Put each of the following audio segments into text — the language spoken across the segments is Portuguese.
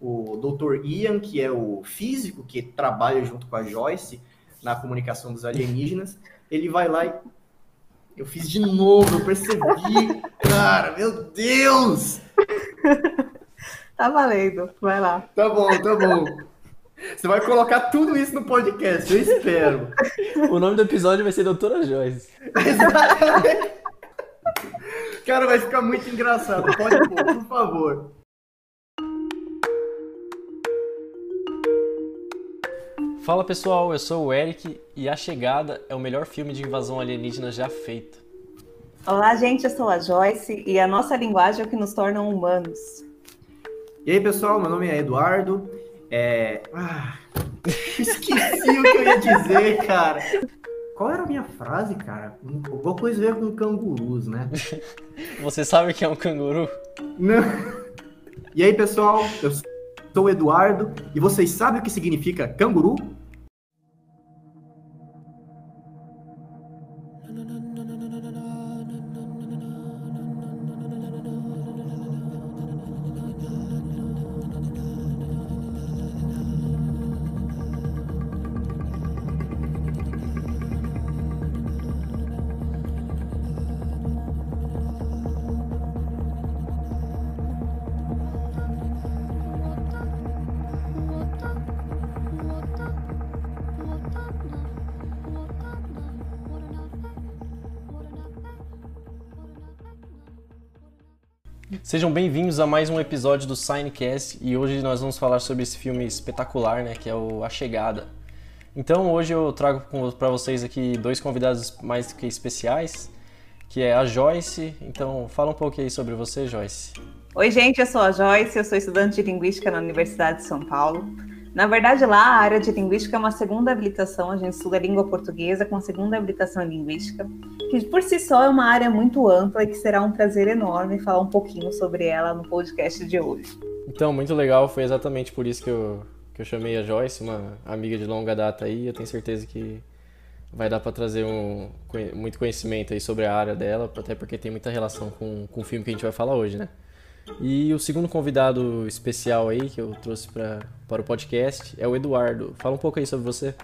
o Dr. Ian, que é o físico que trabalha junto com a Joyce na comunicação dos alienígenas, ele vai lá e. Eu fiz de novo, eu percebi. Cara, meu Deus! Tá valendo, vai lá. Tá bom, tá bom. Você vai colocar tudo isso no podcast, eu espero. O nome do episódio vai ser Doutora Joyce. Exatamente. Cara, vai ficar muito engraçado. Pode pôr, por favor. Fala pessoal, eu sou o Eric e A Chegada é o melhor filme de invasão alienígena já feito. Olá, gente, eu sou a Joyce e a nossa linguagem é o que nos torna humanos. E aí, pessoal, meu nome é Eduardo. É... Ah, esqueci o que eu ia dizer, cara. Qual era a minha frase, cara? Alguma coisa a ver com cangurus, né? Você sabe que é um canguru? Não. E aí, pessoal, eu sou o Eduardo e vocês sabem o que significa canguru? Sejam bem-vindos a mais um episódio do Signcast e hoje nós vamos falar sobre esse filme espetacular, né, que é o A Chegada. Então hoje eu trago para vocês aqui dois convidados mais que especiais, que é a Joyce. Então fala um pouco aí sobre você, Joyce. Oi, gente, eu sou a Joyce, eu sou estudante de Linguística na Universidade de São Paulo. Na verdade, lá a área de linguística é uma segunda habilitação, a gente estuda língua portuguesa com a segunda habilitação em linguística, que por si só é uma área muito ampla e que será um prazer enorme falar um pouquinho sobre ela no podcast de hoje. Então, muito legal, foi exatamente por isso que eu, que eu chamei a Joyce, uma amiga de longa data aí, eu tenho certeza que vai dar para trazer um, muito conhecimento aí sobre a área dela, até porque tem muita relação com, com o filme que a gente vai falar hoje, né? E o segundo convidado especial aí que eu trouxe pra, para o podcast é o Eduardo. Fala um pouco aí sobre você.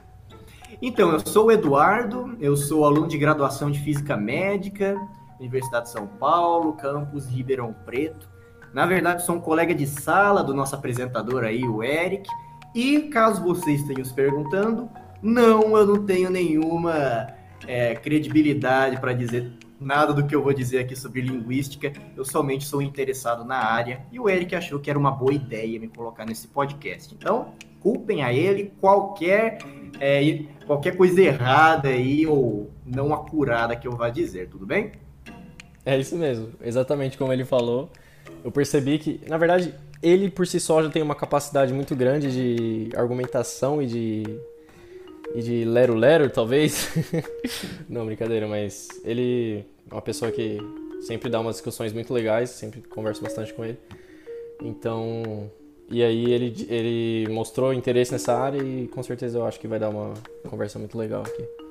Então, eu sou o Eduardo, eu sou aluno de graduação de Física Médica, Universidade de São Paulo, campus Ribeirão Preto. Na verdade, sou um colega de sala do nosso apresentador aí, o Eric. E caso vocês estejam se perguntando, não, eu não tenho nenhuma é, credibilidade para dizer nada do que eu vou dizer aqui sobre linguística, eu somente sou interessado na área e o Eric achou que era uma boa ideia me colocar nesse podcast. Então, culpem a ele qualquer, é, qualquer coisa errada aí ou não acurada que eu vá dizer, tudo bem? É isso mesmo, exatamente como ele falou. Eu percebi que, na verdade, ele por si só já tem uma capacidade muito grande de argumentação e de e de Lero Lero, talvez. Não, brincadeira, mas ele é uma pessoa que sempre dá umas discussões muito legais, sempre converso bastante com ele. Então, e aí ele, ele mostrou interesse nessa área e com certeza eu acho que vai dar uma conversa muito legal aqui.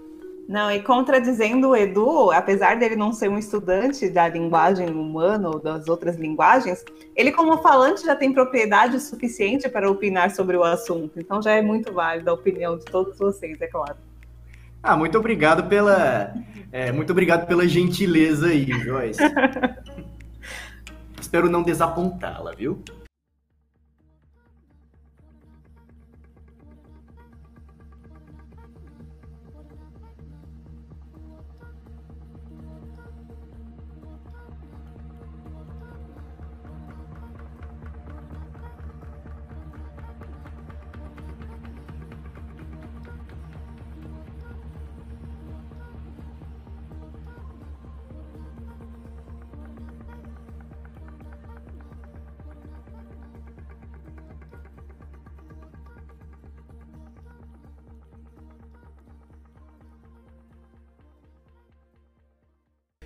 Não, e contradizendo o Edu, apesar dele não ser um estudante da linguagem humana ou das outras linguagens, ele, como falante, já tem propriedade suficiente para opinar sobre o assunto. Então já é muito válida a opinião de todos vocês, é claro. Ah, muito obrigado pela. É, muito obrigado pela gentileza aí, Joyce. Espero não desapontá-la, viu?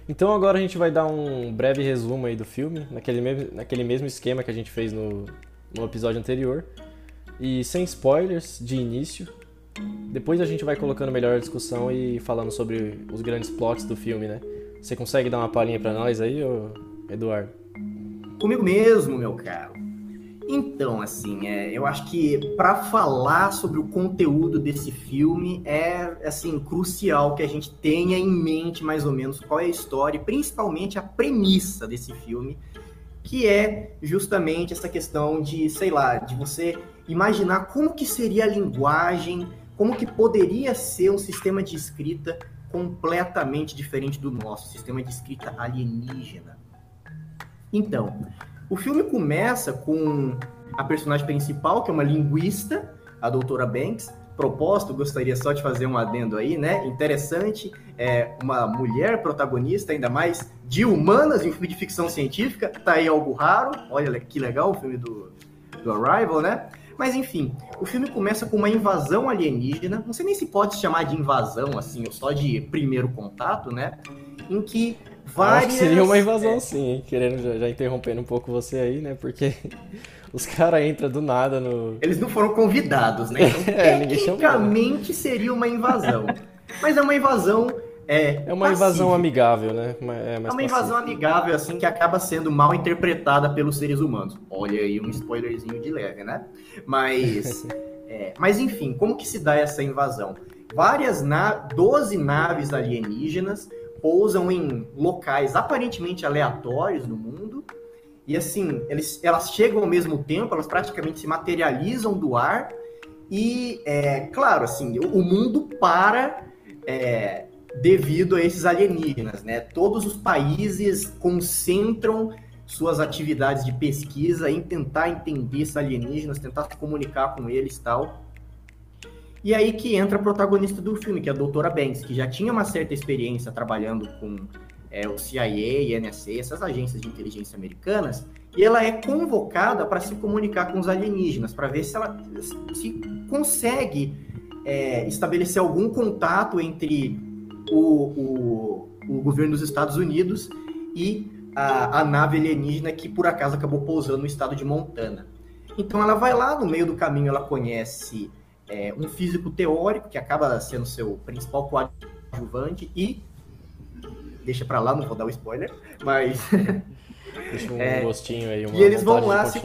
Então agora a gente vai dar um breve resumo aí do filme, naquele mesmo, naquele mesmo esquema que a gente fez no, no episódio anterior. E sem spoilers de início. Depois a gente vai colocando melhor a discussão e falando sobre os grandes plots do filme, né? Você consegue dar uma palhinha para nós aí, Eduardo? Comigo mesmo, meu caro. Então, assim, é, eu acho que para falar sobre o conteúdo desse filme é assim crucial que a gente tenha em mente mais ou menos qual é a história, e principalmente a premissa desse filme, que é justamente essa questão de, sei lá, de você imaginar como que seria a linguagem, como que poderia ser um sistema de escrita completamente diferente do nosso, sistema de escrita alienígena. Então, o filme começa com a personagem principal, que é uma linguista, a doutora Banks. Proposto, gostaria só de fazer um adendo aí, né? Interessante, é uma mulher protagonista, ainda mais de humanas em um filme de ficção científica. Tá aí algo raro. Olha que legal o filme do, do Arrival, né? Mas enfim, o filme começa com uma invasão alienígena. Não sei nem se pode chamar de invasão, assim, ou só de primeiro contato, né? Em que várias. Acho que seria uma invasão, sim, querendo já, já, interrompendo um pouco você aí, né? Porque os caras entram do nada no. Eles não foram convidados, né? Então, é, tecnicamente seria uma invasão. Mas é uma invasão. É, é uma invasão amigável, né? É, é uma invasão amigável, assim, que acaba sendo mal interpretada pelos seres humanos. Olha aí um spoilerzinho de leve, né? Mas. é, mas enfim, como que se dá essa invasão? Várias na 12 naves alienígenas pousam em locais aparentemente aleatórios no mundo. E assim, eles, elas chegam ao mesmo tempo, elas praticamente se materializam do ar. E, é, claro, assim, o, mundo para é, devido a esses alienígenas, né? Todos os países concentram suas atividades de pesquisa em tentar entender esses alienígenas, tentar se comunicar com eles tal. E aí que entra a protagonista do filme, que é a doutora Banks, que já tinha uma certa experiência trabalhando com é, o CIA e NSA, essas agências de inteligência americanas, e ela é convocada para se comunicar com os alienígenas, para ver se ela se consegue é, estabelecer algum contato entre o, o, o, governo dos Estados Unidos e a, a nave alienígena que por acaso acabou pousando no estado de Montana. Então ela vai lá, no meio do caminho ela conhece é, um físico teórico, que acaba sendo seu principal coadjuvante, e. Deixa pra lá, não vou dar o spoiler, mas. Deixa um é, gostinho aí, uma e eles vão lá se...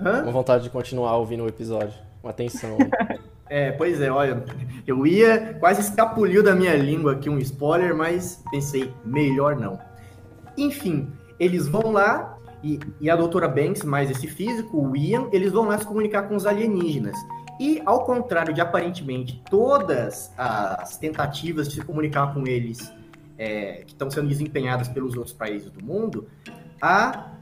Uma vontade de continuar ouvindo o episódio. Uma atenção. é, pois é, olha, eu ia, quase escapuliu da minha língua aqui um spoiler, mas pensei, melhor não. Enfim, eles vão lá e, e a doutora Banks, mais esse físico, o Ian, eles vão lá se comunicar com os alienígenas. E, ao contrário de aparentemente todas as tentativas de se comunicar com eles é, que estão sendo desempenhadas pelos outros países do mundo, a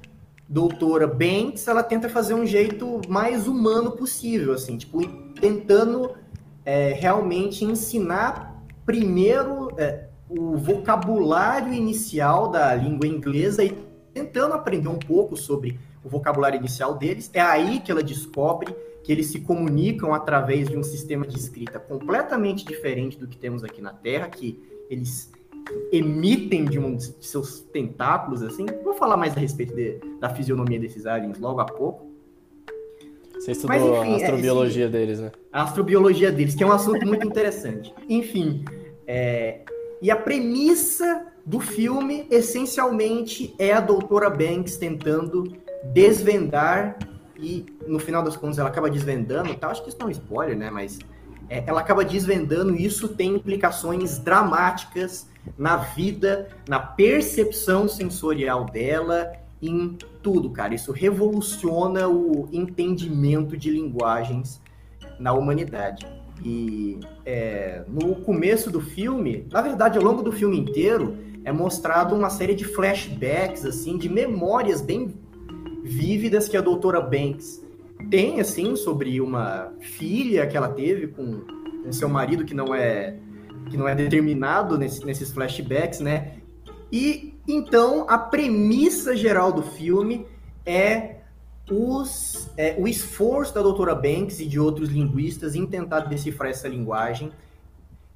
doutora Banks, ela tenta fazer um jeito mais humano possível, assim, tipo, tentando é, realmente ensinar primeiro é, o vocabulário inicial da língua inglesa e tentando aprender um pouco sobre o vocabulário inicial deles. É aí que ela descobre que eles se comunicam através de um sistema de escrita completamente diferente do que temos aqui na Terra, que eles emitem de um de seus tentáculos, assim. Vou falar mais a respeito de, da fisionomia desses aliens logo a pouco. Você estudou Mas, enfim, a astrobiologia é, deles, né? A astrobiologia deles, que é um assunto muito interessante. Enfim, é, e a premissa do filme, essencialmente, é a doutora Banks tentando desvendar e no final das contas ela acaba desvendando, tá? acho que isso não é um spoiler, né? Mas é, ela acaba desvendando e isso tem implicações dramáticas na vida, na percepção sensorial dela, em tudo, cara. Isso revoluciona o entendimento de linguagens na humanidade. E é, no começo do filme, na verdade, ao longo do filme inteiro, é mostrado uma série de flashbacks, assim, de memórias bem vívidas que a doutora Banks tem, assim, sobre uma filha que ela teve com, seu marido que não é que não é determinado nesse, nesses flashbacks, né? E então a premissa geral do filme é, os, é, o esforço da doutora Banks e de outros linguistas em tentar decifrar essa linguagem,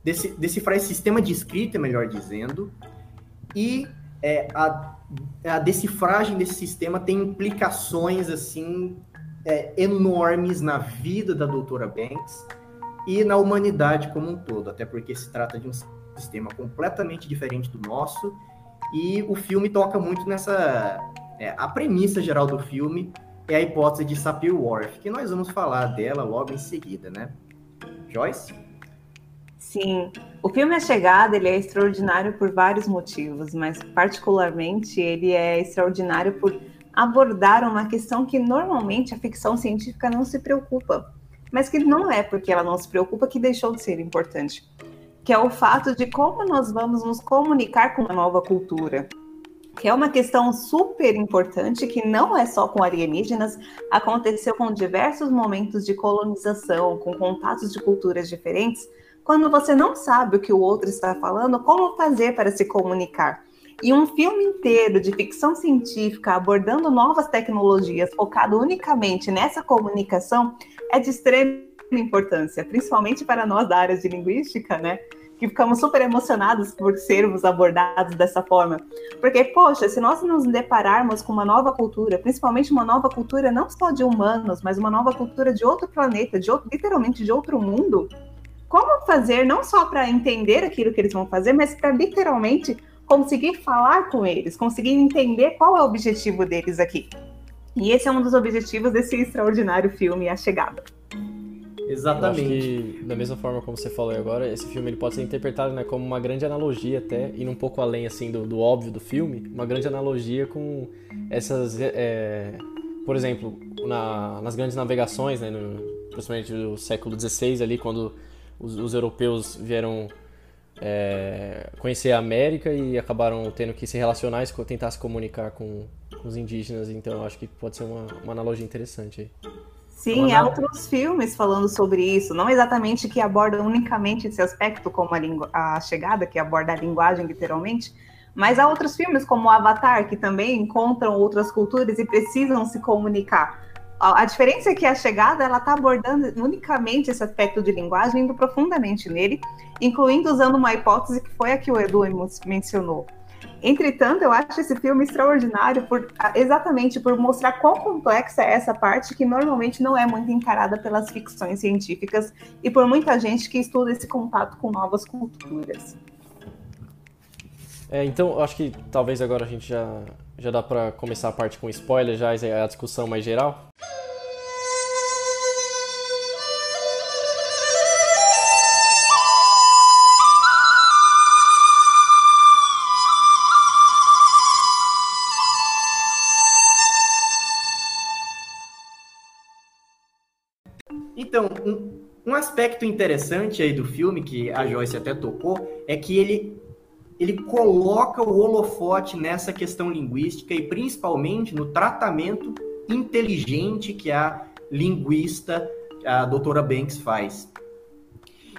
decifrar esse sistema de escrita, melhor dizendo, e é, a a decifragem desse sistema tem implicações assim é, enormes na vida da doutora Banks e na humanidade como um todo, até porque se trata de um sistema completamente diferente do nosso e o filme toca muito nessa é, a premissa geral do filme é a hipótese de Sapir-Whorf, que nós vamos falar dela logo em seguida, né? Joyce? Sim, o filme A Chegada ele é extraordinário por vários motivos, mas particularmente ele é extraordinário por abordar uma questão que normalmente a ficção científica não se preocupa, mas que não é porque ela não se preocupa que deixou de ser importante, que é o fato de como nós vamos nos comunicar com uma nova cultura, que é uma questão super importante que não é só com alienígenas, aconteceu com diversos momentos de colonização, com contatos de culturas diferentes, quando você não sabe o que o outro está falando, como fazer para se comunicar. E um filme inteiro de ficção científica abordando novas tecnologias, focado unicamente nessa comunicação, é de extrema importância, principalmente para nós da área de linguística, né? Que ficamos super emocionados por sermos abordados dessa forma. Porque, poxa, se nós nos depararmos com uma nova cultura, principalmente uma nova cultura não só de humanos, mas uma nova cultura de outro planeta, de outro, literalmente de outro mundo, como fazer não só para entender aquilo que eles vão fazer, mas para literalmente conseguir falar com eles, conseguir entender qual é o objetivo deles aqui. E esse é um dos objetivos desse extraordinário filme, A Chegada. Exatamente. da mesma forma como você falou agora, esse filme ele pode ser interpretado né, como uma grande analogia até, indo um pouco além assim do, do óbvio do filme, uma grande analogia com essas, é, por exemplo, na, nas grandes navegações, né, no, principalmente do século XVI ali, quando os, os europeus vieram é, conhecer a América e acabaram tendo que se relacionar e tentar se comunicar com, com os indígenas. Então, acho que pode ser uma, uma analogia interessante aí. Sim, há outros filmes falando sobre isso, não exatamente que abordam unicamente esse aspecto, como a, a chegada, que aborda a linguagem literalmente, mas há outros filmes como o Avatar, que também encontram outras culturas e precisam se comunicar. A diferença é que a chegada ela está abordando unicamente esse aspecto de linguagem, indo profundamente nele, incluindo usando uma hipótese que foi a que o Edu mencionou. Entretanto, eu acho esse filme extraordinário por exatamente por mostrar quão complexa é essa parte que normalmente não é muito encarada pelas ficções científicas e por muita gente que estuda esse contato com novas culturas. É, então, eu acho que talvez agora a gente já, já dá para começar a parte com spoiler, já é a discussão mais geral. Aspecto interessante aí do filme, que a Joyce até tocou, é que ele ele coloca o holofote nessa questão linguística e principalmente no tratamento inteligente que a linguista, a doutora Banks, faz.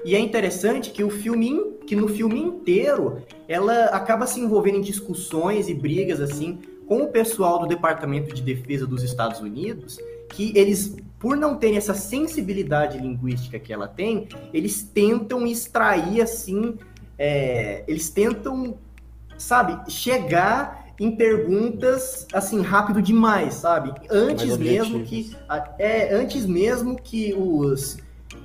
E é interessante que o filme, que no filme inteiro, ela acaba se envolvendo em discussões e brigas assim com o pessoal do Departamento de Defesa dos Estados Unidos, que eles, por não terem essa sensibilidade linguística que ela tem, eles tentam extrair assim é, eles tentam, sabe, chegar em perguntas assim rápido demais, sabe? Antes mesmo que é antes mesmo que os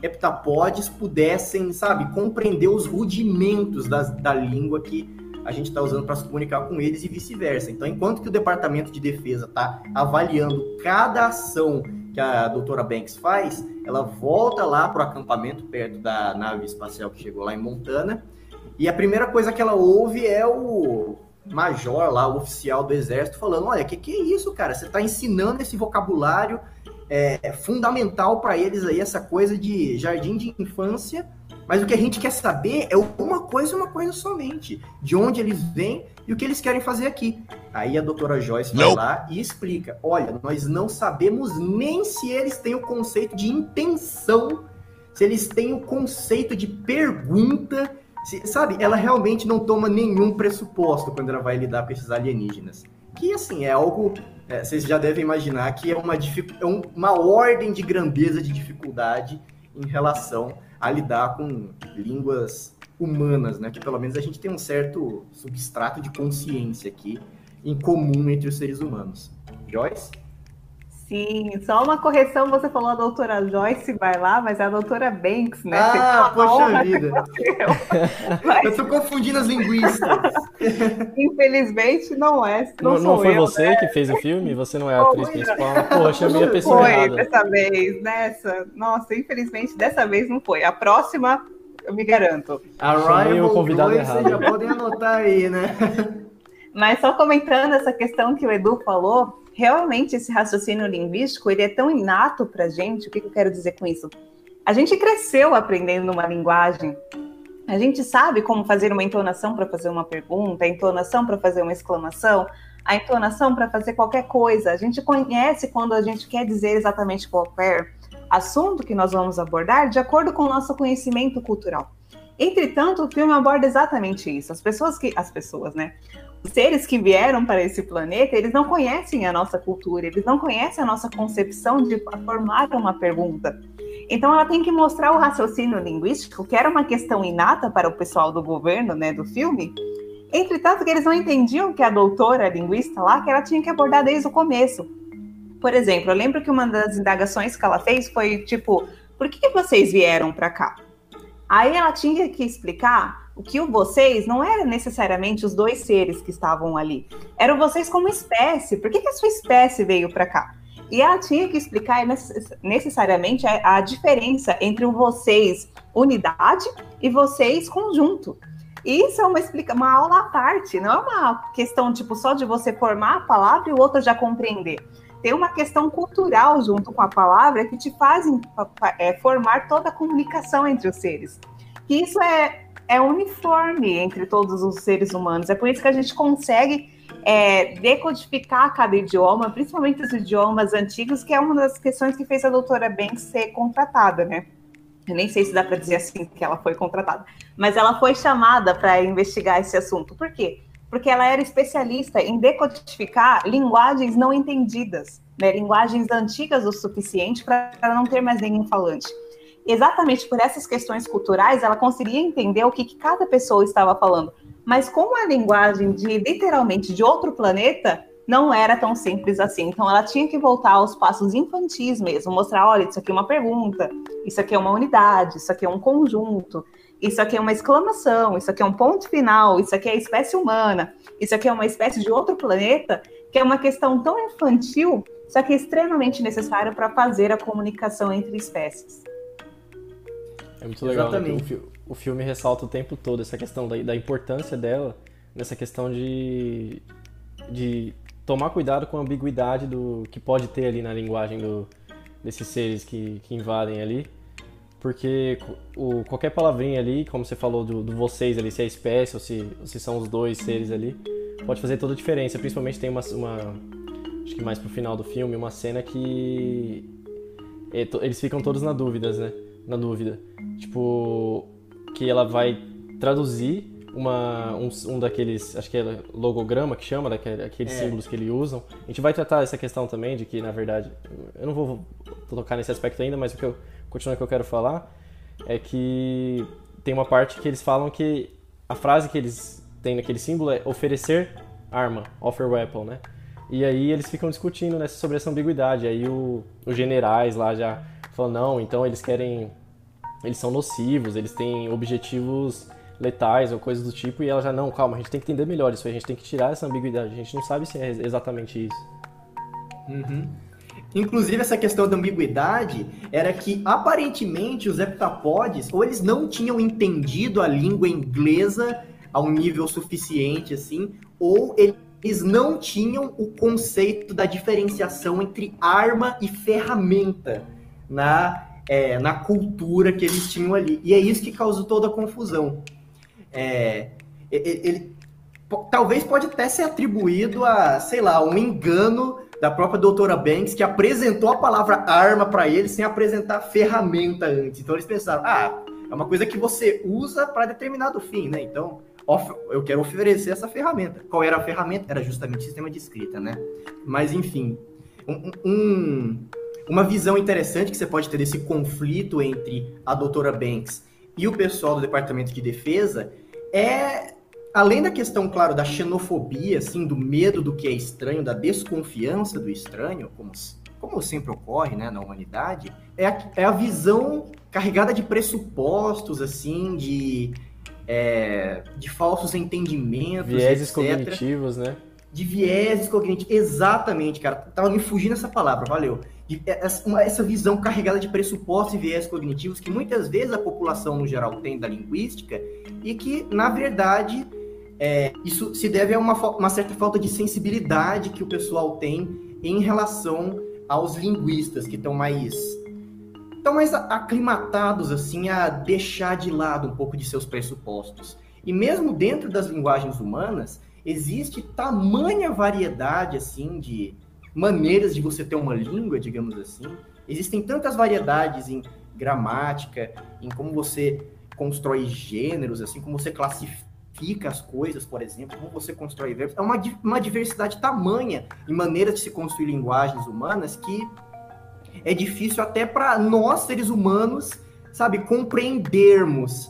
heptapodes pudessem, sabe, compreender os rudimentos da, da língua que a gente está usando para se comunicar com eles e vice-versa. Então, enquanto que o Departamento de Defesa está avaliando cada ação que a doutora Banks faz, ela volta lá para o acampamento perto da nave espacial que chegou lá em Montana e a primeira coisa que ela ouve é o major lá, o oficial do exército, falando: Olha, o que, que é isso, cara? Você está ensinando esse vocabulário é, é fundamental para eles aí, essa coisa de jardim de infância. Mas o que a gente quer saber é uma coisa e uma coisa somente: de onde eles vêm e o que eles querem fazer aqui. Aí a doutora Joyce vai lá e explica: Olha, nós não sabemos nem se eles têm o conceito de intenção, se eles têm o conceito de pergunta se, sabe, ela realmente não toma nenhum pressuposto quando ela vai lidar com esses alienígenas. Que, assim, é algo. É, vocês já devem imaginar que é uma, é uma ordem de grandeza de dificuldade em relação a lidar com línguas humanas, né? Que pelo menos a gente tem um certo substrato de consciência aqui em comum entre os seres humanos. Joyce? Sim, só uma correção, você falou a doutora Joyce vai lá, mas é a doutora Banks, né? Ah, poxa vida. Mas... Eu tô confundindo as linguistas. Infelizmente não é. Não, não, não foi eu, você né? que fez o filme? Você não é a atriz principal? Poxa, eu chamei a pessoa foi errada. dessa vez, nessa. Nossa, infelizmente dessa vez não foi. A próxima, eu me garanto. A Ryan o convidado 2, errado. Vocês já podem anotar aí, né? Mas só comentando essa questão que o Edu falou, realmente esse raciocínio linguístico ele é tão inato para a gente. O que, que eu quero dizer com isso? A gente cresceu aprendendo uma linguagem. A gente sabe como fazer uma entonação para fazer uma pergunta, a entonação para fazer uma exclamação, a entonação para fazer qualquer coisa. A gente conhece quando a gente quer dizer exatamente qualquer assunto que nós vamos abordar de acordo com o nosso conhecimento cultural. Entretanto, o filme aborda exatamente isso. As pessoas que. As pessoas, né? Seres que vieram para esse planeta, eles não conhecem a nossa cultura, eles não conhecem a nossa concepção de formar uma pergunta. Então, ela tem que mostrar o raciocínio linguístico, que era uma questão inata para o pessoal do governo, né, do filme. Entretanto, que eles não entendiam que a doutora linguista lá, que ela tinha que abordar desde o começo. Por exemplo, eu lembro que uma das indagações que ela fez foi tipo, por que vocês vieram para cá? Aí ela tinha que explicar o que o vocês não era necessariamente os dois seres que estavam ali, eram vocês como espécie. Por que, que a sua espécie veio para cá? E ela tinha que explicar necessariamente a, a diferença entre o vocês unidade e vocês conjunto. Isso é uma, explica uma aula à parte, não é uma questão tipo só de você formar a palavra e o outro já compreender. Tem uma questão cultural junto com a palavra que te faz é, formar toda a comunicação entre os seres. E isso é é uniforme entre todos os seres humanos. É por isso que a gente consegue é, decodificar cada idioma, principalmente os idiomas antigos, que é uma das questões que fez a doutora Banks ser contratada, né? Eu nem sei se dá para dizer assim que ela foi contratada, mas ela foi chamada para investigar esse assunto. Por quê? Porque ela era especialista em decodificar linguagens não entendidas, né? linguagens antigas o suficiente para não ter mais nenhum falante exatamente por essas questões culturais, ela conseguia entender o que, que cada pessoa estava falando. Mas com a linguagem de literalmente de outro planeta, não era tão simples assim. Então ela tinha que voltar aos passos infantis mesmo, mostrar, olha, isso aqui é uma pergunta, isso aqui é uma unidade, isso aqui é um conjunto, isso aqui é uma exclamação, isso aqui é um ponto final, isso aqui é espécie humana, isso aqui é uma espécie de outro planeta, que é uma questão tão infantil, só que é extremamente necessária para fazer a comunicação entre espécies. É muito legal, né? o, o, filme ressalta o tempo todo essa questão da, da importância dela, nessa questão de, de tomar cuidado com a ambiguidade do que pode ter ali na linguagem do, desses seres que, que invadem ali. Porque o, qualquer palavrinha ali, como você falou do, do vocês ali, se é espécie ou se, ou se são os dois seres ali, pode fazer toda a diferença. Principalmente tem uma, uma acho que mais pro final do filme, uma cena que é, eles ficam todos na dúvida, né? Na dúvida. Tipo, que ela vai traduzir uma, um, um daqueles, acho que é logograma que chama, daqueles é. símbolos que eles usam. A gente vai tratar essa questão também de que, na verdade, eu não vou tocar nesse aspecto ainda, mas o que eu continuo que eu quero falar é que tem uma parte que eles falam que a frase que eles têm naquele símbolo é oferecer arma, offer weapon, né? E aí eles ficam discutindo né, sobre essa ambiguidade. Aí o, os generais lá já falam, não, então eles querem eles são nocivos, eles têm objetivos letais ou coisas do tipo, e ela já, não, calma, a gente tem que entender melhor isso, a gente tem que tirar essa ambiguidade, a gente não sabe se é exatamente isso. Uhum. Inclusive, essa questão da ambiguidade era que, aparentemente, os heptapodes, ou eles não tinham entendido a língua inglesa a um nível suficiente, assim, ou eles não tinham o conceito da diferenciação entre arma e ferramenta na é, na cultura que eles tinham ali. E é isso que causou toda a confusão. É, ele, talvez pode até ser atribuído a, sei lá, um engano da própria doutora Banks, que apresentou a palavra arma para eles sem apresentar ferramenta antes. Então eles pensaram, ah, é uma coisa que você usa para determinado fim, né? Então, eu quero oferecer essa ferramenta. Qual era a ferramenta? Era justamente o sistema de escrita, né? Mas, enfim, um, um, uma visão interessante que você pode ter desse conflito entre a doutora Banks e o pessoal do Departamento de Defesa é, além da questão, claro, da xenofobia, assim, do medo do que é estranho, da desconfiança do estranho, como como sempre ocorre né, na humanidade, é a, é a visão carregada de pressupostos, assim, de, é, de falsos entendimentos, Vieses etc. cognitivos, né? De vieses cognitivos, exatamente, cara. Tava me fugindo essa palavra, valeu. De, é, essa, visão carregada de pressupostos e vieses cognitivos que muitas vezes a população no geral tem da linguística e que, na verdade, é, isso se deve a uma, uma certa falta de sensibilidade que o pessoal tem em relação aos linguistas que estão mais estão mais aclimatados assim a deixar de lado um pouco de seus pressupostos. E mesmo dentro das linguagens humanas, existe tamanha variedade assim de maneiras de você ter uma língua, digamos assim. Existem tantas variedades em gramática, em como você constrói gêneros, assim como você classifica as coisas, por exemplo, como você constrói verbos. É uma, uma diversidade tamanha em maneiras de se construir linguagens humanas que é difícil até para nós, seres humanos, sabe, compreendermos,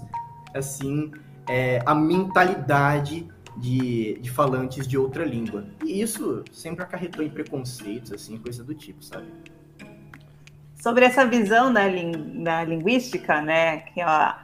assim, é, a mentalidade de, de falantes de outra língua. E isso sempre acarretou em preconceitos, assim, coisa do tipo, sabe? Sobre essa visão da, da linguística, né, que ó,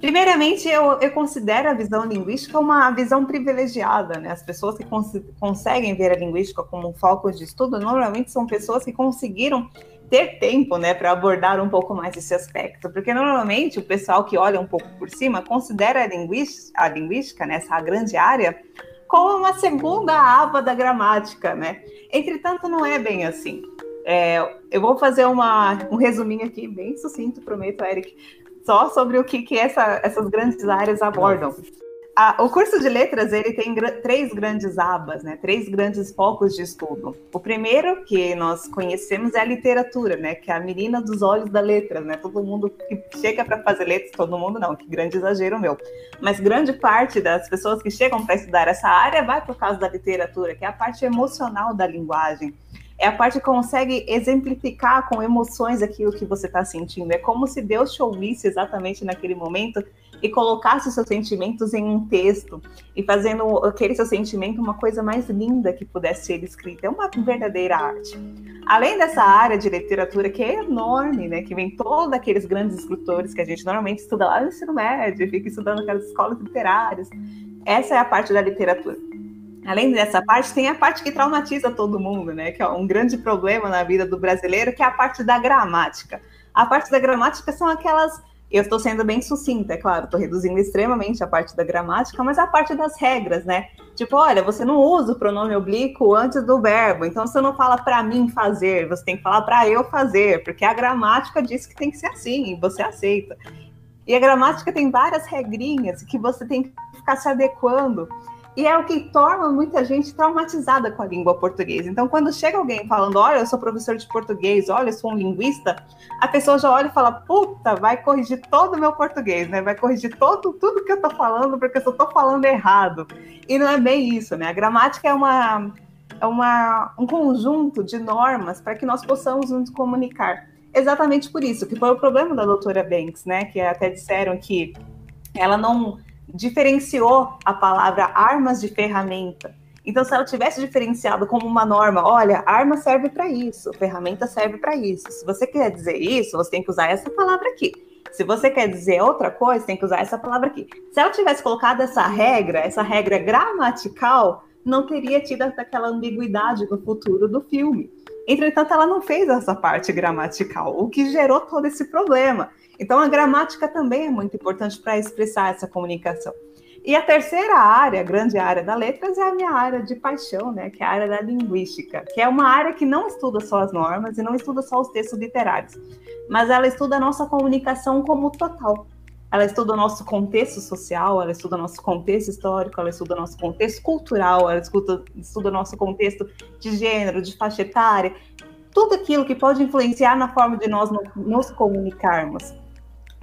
Primeiramente, eu, eu, considero a visão linguística uma visão privilegiada, né? As pessoas que cons conseguem ver a linguística como um foco de estudo normalmente são pessoas que conseguiram ter tempo, né, para abordar um pouco mais esse aspecto, porque normalmente o pessoal que olha um pouco por cima considera a linguística, a linguística, né, essa grande área, como uma segunda aba da gramática, né? Entretanto, não é bem assim. É, eu vou fazer uma, um resuminho aqui, bem sucinto, prometo, Eric, só sobre o que, que essa, essas grandes áreas abordam. A, o curso de letras ele tem gr três grandes abas, né? Três grandes focos de estudo. O primeiro que nós conhecemos é a literatura, né? Que é a menina dos olhos da letra, né? Todo mundo que chega para fazer letras, todo mundo não, que grande exagero meu. Mas grande parte das pessoas que chegam para estudar essa área vai por causa da literatura, que é a parte emocional da linguagem é a parte que consegue exemplificar com emoções aquilo que você está sentindo. É como se Deus te ouvisse exatamente naquele momento e colocasse seus sentimentos em um texto e fazendo aquele seu sentimento uma coisa mais linda que pudesse ser escrita. É uma verdadeira arte. Além dessa área de literatura que é enorme, né, que vem todos aqueles grandes escritores que a gente normalmente estuda lá no ensino médio, fica estudando aquelas escolas literárias. Essa é a parte da literatura. Além dessa parte, tem a parte que traumatiza todo mundo, né? Que é um grande problema na vida do brasileiro, que é a parte da gramática. A parte da gramática são aquelas. Eu estou sendo bem sucinta, é claro, estou reduzindo extremamente a parte da gramática, mas a parte das regras, né? Tipo, olha, você não usa o pronome oblíquo antes do verbo, então você não fala para mim fazer, você tem que falar para eu fazer, porque a gramática diz que tem que ser assim, e você aceita. E a gramática tem várias regrinhas que você tem que ficar se adequando. E é o que torna muita gente traumatizada com a língua portuguesa. Então, quando chega alguém falando, olha, eu sou professor de português, olha, eu sou um linguista, a pessoa já olha e fala, puta, vai corrigir todo o meu português, né? Vai corrigir todo, tudo que eu tô falando, porque eu só tô falando errado. E não é bem isso, né? A gramática é uma, é uma, um conjunto de normas para que nós possamos nos comunicar. Exatamente por isso, que foi o problema da doutora Banks, né? Que até disseram que ela não diferenciou a palavra armas de ferramenta. Então, se ela tivesse diferenciado como uma norma, olha, arma serve para isso, ferramenta serve para isso. Se você quer dizer isso, você tem que usar essa palavra aqui. Se você quer dizer outra coisa, tem que usar essa palavra aqui. Se ela tivesse colocado essa regra, essa regra gramatical, não teria tido aquela ambiguidade no futuro do filme. Entretanto, ela não fez essa parte gramatical, o que gerou todo esse problema. Então, a gramática também é muito importante para expressar essa comunicação. E a terceira área, a grande área da letras, é a minha área de paixão, né? Que é a área da linguística, que é uma área que não estuda só as normas e não estuda só os textos literários, mas ela estuda a nossa comunicação como total. Ela estuda o nosso contexto social, ela estuda o nosso contexto histórico, ela estuda o nosso contexto cultural, ela estuda, estuda o nosso contexto de gênero, de faixa etária, tudo aquilo que pode influenciar na forma de nós nos comunicarmos.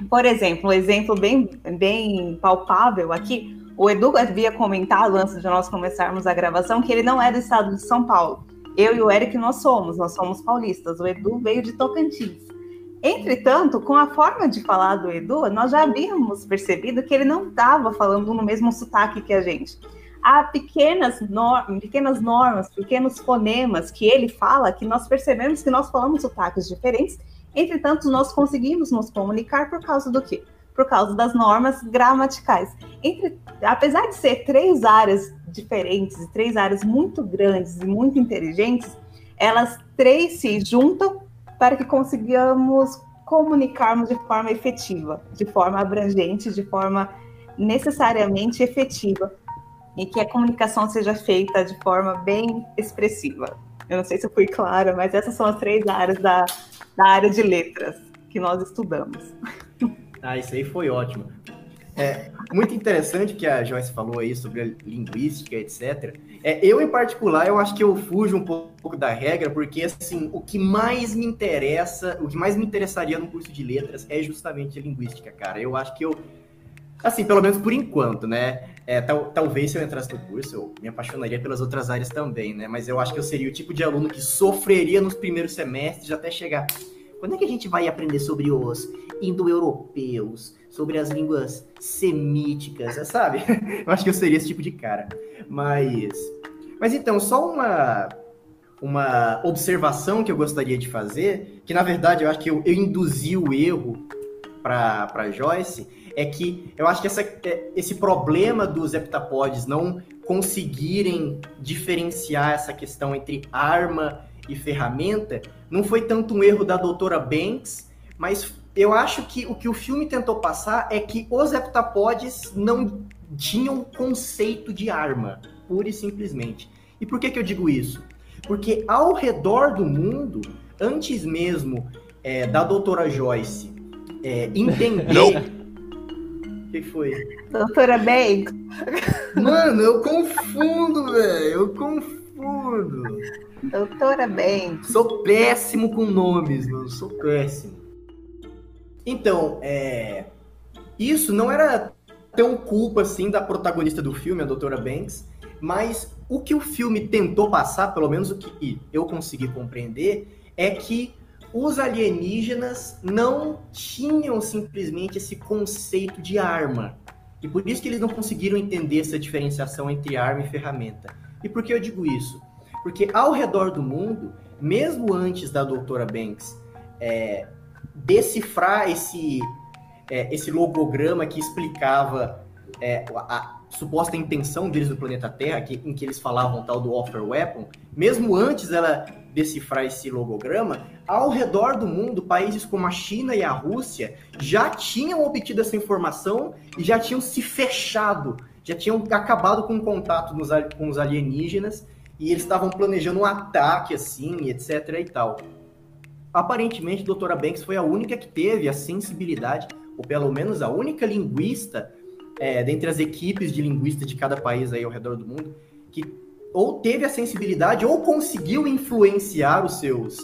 Por exemplo, um exemplo bem, bem palpável aqui, o Edu havia comentado antes de nós começarmos a gravação que ele não é do estado de São Paulo. Eu e o Eric nós somos, nós somos paulistas. O Edu veio de Tocantins. Entretanto, com a forma de falar do Edu, nós já havíamos percebido que ele não estava falando no mesmo sotaque que a gente. há pequenas, normas, pequenas normas, pequenos fonemas que ele fala que nós percebemos que nós falamos sotaques diferentes, entretanto, nós conseguimos nos comunicar por causa do quê? Por causa das normas gramaticais. Entre, apesar de ser três áreas diferentes, três áreas muito grandes e muito inteligentes, elas três se juntam para que consigamos comunicarmos de forma efetiva, de forma abrangente, de forma necessariamente efetiva e que a comunicação seja feita de forma bem expressiva. Eu não sei se eu fui clara, mas essas são as três áreas da, da área de letras que nós estudamos. Ah, isso aí foi ótimo. É muito interessante que a Joyce falou aí sobre a linguística, etc. É, eu, em particular, eu acho que eu fujo um pouco da regra, porque, assim, o que mais me interessa, o que mais me interessaria no curso de letras é justamente a linguística, cara. Eu acho que eu, assim, pelo menos por enquanto, né? É, tal, talvez se eu entrasse no curso, eu me apaixonaria pelas outras áreas também, né? Mas eu acho que eu seria o tipo de aluno que sofreria nos primeiros semestres até chegar. Quando é que a gente vai aprender sobre os indo-europeus, sobre as línguas semíticas, sabe? Eu acho que eu seria esse tipo de cara. Mas, mas então, só uma uma observação que eu gostaria de fazer, que na verdade eu acho que eu, eu induzi o erro para Joyce, é que eu acho que essa, é, esse problema dos heptapods não conseguirem diferenciar essa questão entre arma e ferramenta não foi tanto um erro da doutora Banks, mas eu acho que o que o filme tentou passar é que os heptapods não tinham conceito de arma, pura e simplesmente. E por que, que eu digo isso? Porque ao redor do mundo, antes mesmo é, da doutora Joyce é, entender que foi? Doutora Banks. Mano, eu confundo, velho. Eu confundo. Doutora Banks. Sou péssimo com nomes, mano. Sou péssimo. Então, é... Isso não era tão culpa assim da protagonista do filme, a Doutora Banks, mas o que o filme tentou passar, pelo menos o que eu consegui compreender, é que os alienígenas não tinham simplesmente esse conceito de arma. E por isso que eles não conseguiram entender essa diferenciação entre arma e ferramenta. E por que eu digo isso? Porque ao redor do mundo, mesmo antes da doutora Banks é, decifrar esse, é, esse logograma que explicava é, a, suposta intenção deles no planeta Terra, que, em que eles falavam tal do Offer Weapon, mesmo antes dela decifrar esse logograma, ao redor do mundo, países como a China e a Rússia já tinham obtido essa informação e já tinham se fechado, já tinham acabado com o contato nos, com os alienígenas e eles estavam planejando um ataque assim, etc e tal. Aparentemente, a doutora Banks foi a única que teve a sensibilidade, ou pelo menos a única linguista é, dentre as equipes de linguistas de cada país aí ao redor do mundo, que ou teve a sensibilidade ou conseguiu influenciar os seus,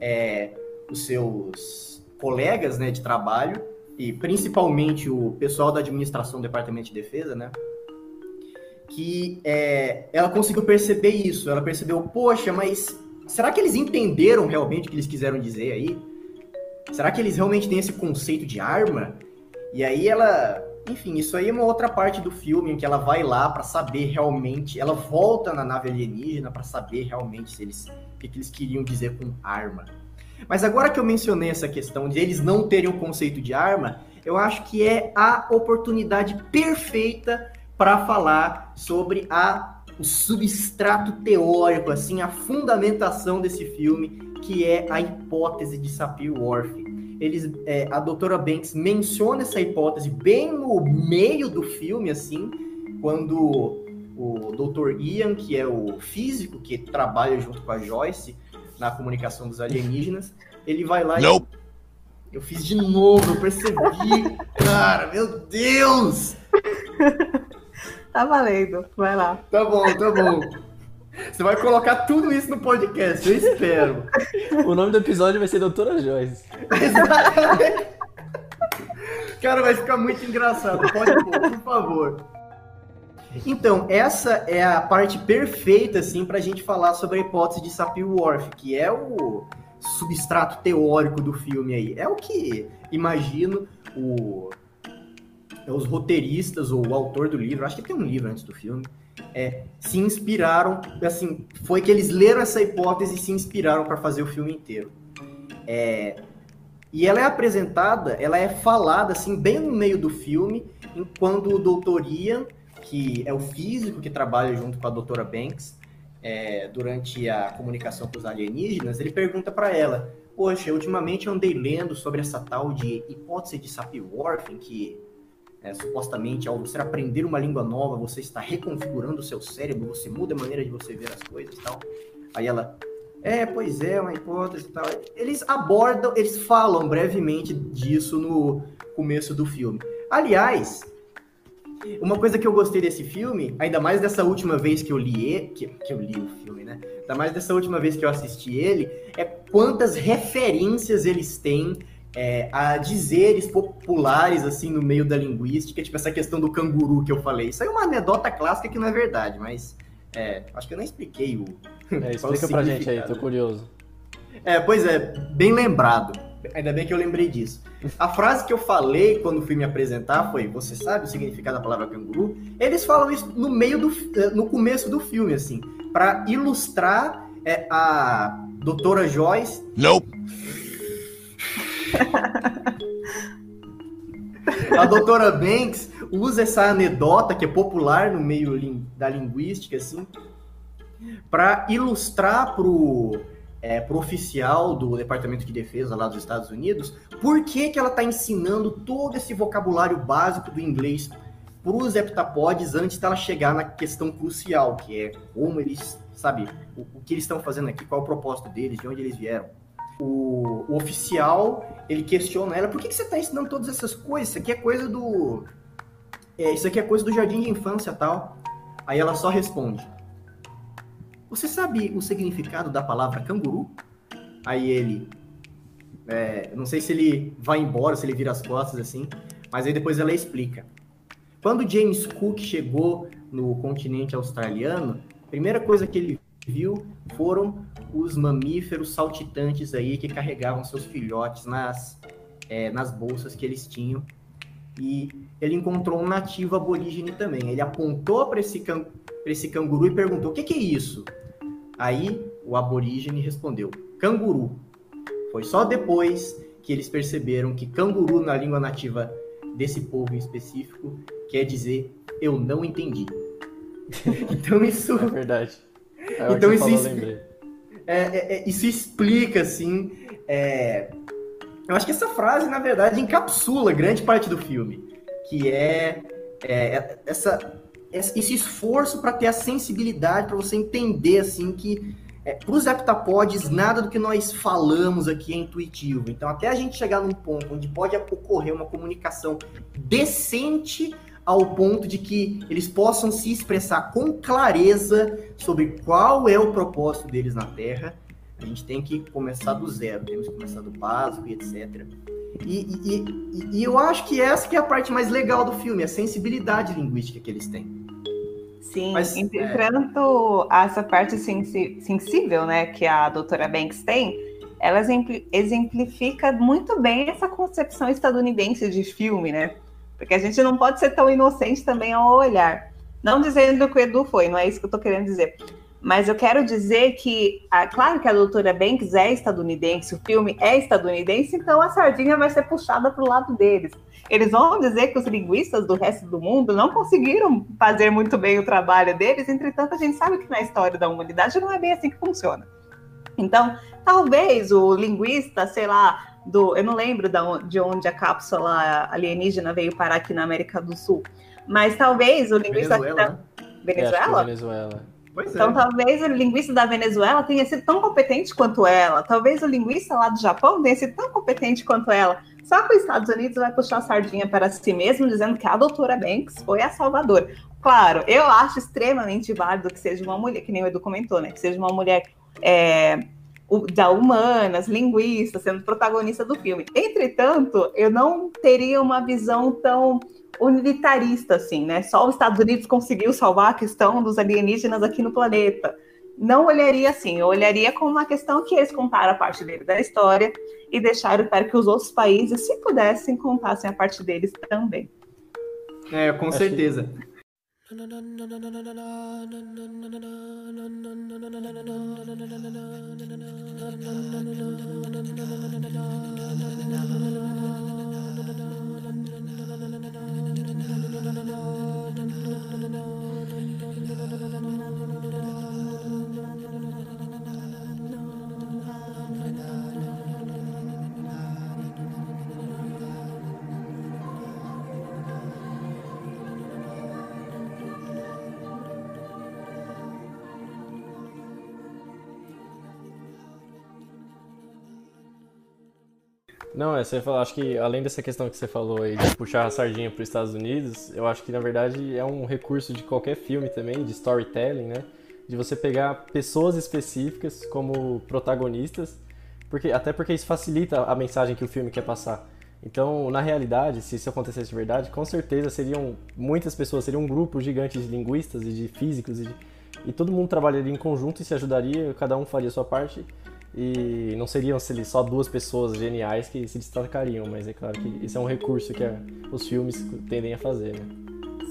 é, os seus colegas né, de trabalho, e principalmente o pessoal da administração do Departamento de Defesa, né? Que é, ela conseguiu perceber isso. Ela percebeu, poxa, mas será que eles entenderam realmente o que eles quiseram dizer aí? Será que eles realmente têm esse conceito de arma? E aí ela enfim, isso aí é uma outra parte do filme em que ela vai lá para saber realmente, ela volta na nave alienígena para saber realmente se eles o que, que eles queriam dizer com arma. Mas agora que eu mencionei essa questão de eles não terem o conceito de arma, eu acho que é a oportunidade perfeita para falar sobre a o substrato teórico, assim, a fundamentação desse filme, que é a hipótese de Sapir-Whorf eles, é, a doutora Banks menciona essa hipótese bem no meio do filme, assim, quando o Dr. Ian, que é o físico que trabalha junto com a Joyce na comunicação dos alienígenas, ele vai lá Nope. e. Eu fiz de novo, eu percebi. Cara, meu Deus! Tá valendo, vai lá. Tá bom, tá bom. Você vai colocar tudo isso no podcast, eu espero. O nome do episódio vai ser Doutora Joyce. Exatamente. Cara, vai ficar muito engraçado. Pode pôr, por favor. Então, essa é a parte perfeita, assim, pra gente falar sobre a hipótese de Sapir-Whorf, que é o substrato teórico do filme aí. É o que, imagino, o, os roteiristas ou o autor do livro, acho que tem um livro antes do filme, é, se inspiraram, assim, foi que eles leram essa hipótese e se inspiraram para fazer o filme inteiro. É, e ela é apresentada, ela é falada assim bem no meio do filme, enquanto o Dr. Ian, que é o físico que trabalha junto com a doutora Banks, é, durante a comunicação com os alienígenas, ele pergunta para ela: Poxa, ultimamente eu andei lendo sobre essa tal de hipótese de Sapir-Whorf, que é, supostamente ao você aprender uma língua nova, você está reconfigurando o seu cérebro, você muda a maneira de você ver as coisas tal. Aí ela, é, pois é, uma hipótese e tal. Eles abordam, eles falam brevemente disso no começo do filme. Aliás, uma coisa que eu gostei desse filme, ainda mais dessa última vez que eu li, que, que eu li o filme, né? Ainda mais dessa última vez que eu assisti ele, é quantas referências eles têm é, a dizeres populares, assim, no meio da linguística, tipo essa questão do canguru que eu falei. Isso aí é uma anedota clássica que não é verdade, mas é, acho que eu não expliquei o. É, explica pra gente aí, tô curioso. É, pois é, bem lembrado. Ainda bem que eu lembrei disso. A frase que eu falei quando fui me apresentar foi: Você sabe o significado da palavra canguru? Eles falam isso no meio do, eh, no começo do filme, assim, para ilustrar é, a doutora Joyce. Nope. a doutora Banks usa essa anedota que é popular no meio da linguística, assim, para ilustrar pro é, pro oficial do Departamento de Defesa lá dos Estados Unidos, por que, que ela está ensinando todo esse vocabulário básico do inglês para os heptapods antes dela chegar na questão crucial, que é como eles, sabe, o, o que eles estão fazendo aqui, qual é o propósito deles, de onde eles vieram. O, o oficial, ele questiona ela, por que, que você está ensinando todas essas coisas? Isso aqui é coisa do... É, isso aqui é coisa do jardim de infância tal. Aí ela só responde, você sabe o significado da palavra canguru? Aí ele. É, não sei se ele vai embora, se ele vira as costas assim, mas aí depois ela explica. Quando James Cook chegou no continente australiano, a primeira coisa que ele viu foram os mamíferos saltitantes aí que carregavam seus filhotes nas, é, nas bolsas que eles tinham. E ele encontrou um nativo aborígene também. Ele apontou para esse, can esse canguru e perguntou: o que, que é isso? Aí o aborígene respondeu: canguru. Foi só depois que eles perceberam que canguru na língua nativa desse povo em específico quer dizer eu não entendi. então isso. É verdade. É então isso, falou, é, é, é, isso explica assim. É, eu acho que essa frase, na verdade, encapsula grande parte do filme, que é, é essa esse esforço para ter a sensibilidade, para você entender assim que é, para os heptapods nada do que nós falamos aqui é intuitivo. Então, até a gente chegar num ponto onde pode ocorrer uma comunicação decente ao ponto de que eles possam se expressar com clareza sobre qual é o propósito deles na Terra, a gente tem que começar do zero, temos que começar do básico e etc. E, e, e, e eu acho que essa que é a parte mais legal do filme, a sensibilidade linguística que eles têm. Sim, Mas, entretanto, é... essa parte sensível, né, que a doutora Banks tem, ela exemplifica muito bem essa concepção estadunidense de filme, né? Porque a gente não pode ser tão inocente também ao olhar. Não dizendo que o Edu foi, não é isso que eu estou querendo dizer. Mas eu quero dizer que, claro que a doutora Banks é estadunidense, o filme é estadunidense, então a sardinha vai ser puxada para o lado deles. Eles vão dizer que os linguistas do resto do mundo não conseguiram fazer muito bem o trabalho deles, entretanto, a gente sabe que na história da humanidade não é bem assim que funciona. Então, talvez o linguista, sei lá, do, eu não lembro de onde a cápsula alienígena veio parar aqui na América do Sul, mas talvez o linguista. Venezuela? Da... Venezuela? É, Venezuela. Pois então, é. talvez o linguista da Venezuela tenha sido tão competente quanto ela. Talvez o linguista lá do Japão tenha sido tão competente quanto ela. Só que os Estados Unidos vai puxar a sardinha para si mesmo, dizendo que a doutora Banks foi a salvadora. Claro, eu acho extremamente válido que seja uma mulher, que nem o Edu comentou, né? Que seja uma mulher é, da humanas, linguista, sendo protagonista do filme. Entretanto, eu não teria uma visão tão unitarista, assim, né? Só os Estados Unidos conseguiu salvar a questão dos alienígenas aqui no planeta. Não olharia assim, eu olharia como uma questão que eles contaram a parte dele da história e deixaram para que os outros países, se pudessem, contassem a parte deles também. É, com certeza. no, no, no. Não, é, você falou, acho que além dessa questão que você falou aí de puxar a sardinha para os Estados Unidos, eu acho que na verdade é um recurso de qualquer filme também, de storytelling, né? De você pegar pessoas específicas como protagonistas, porque até porque isso facilita a mensagem que o filme quer passar. Então, na realidade, se isso acontecesse de verdade, com certeza seriam muitas pessoas, seriam um grupo gigante de linguistas e de físicos e, de, e todo mundo trabalharia em conjunto e se ajudaria, cada um faria a sua parte e não seriam só duas pessoas geniais que se destacariam, mas é claro que esse é um recurso que os filmes tendem a fazer, né?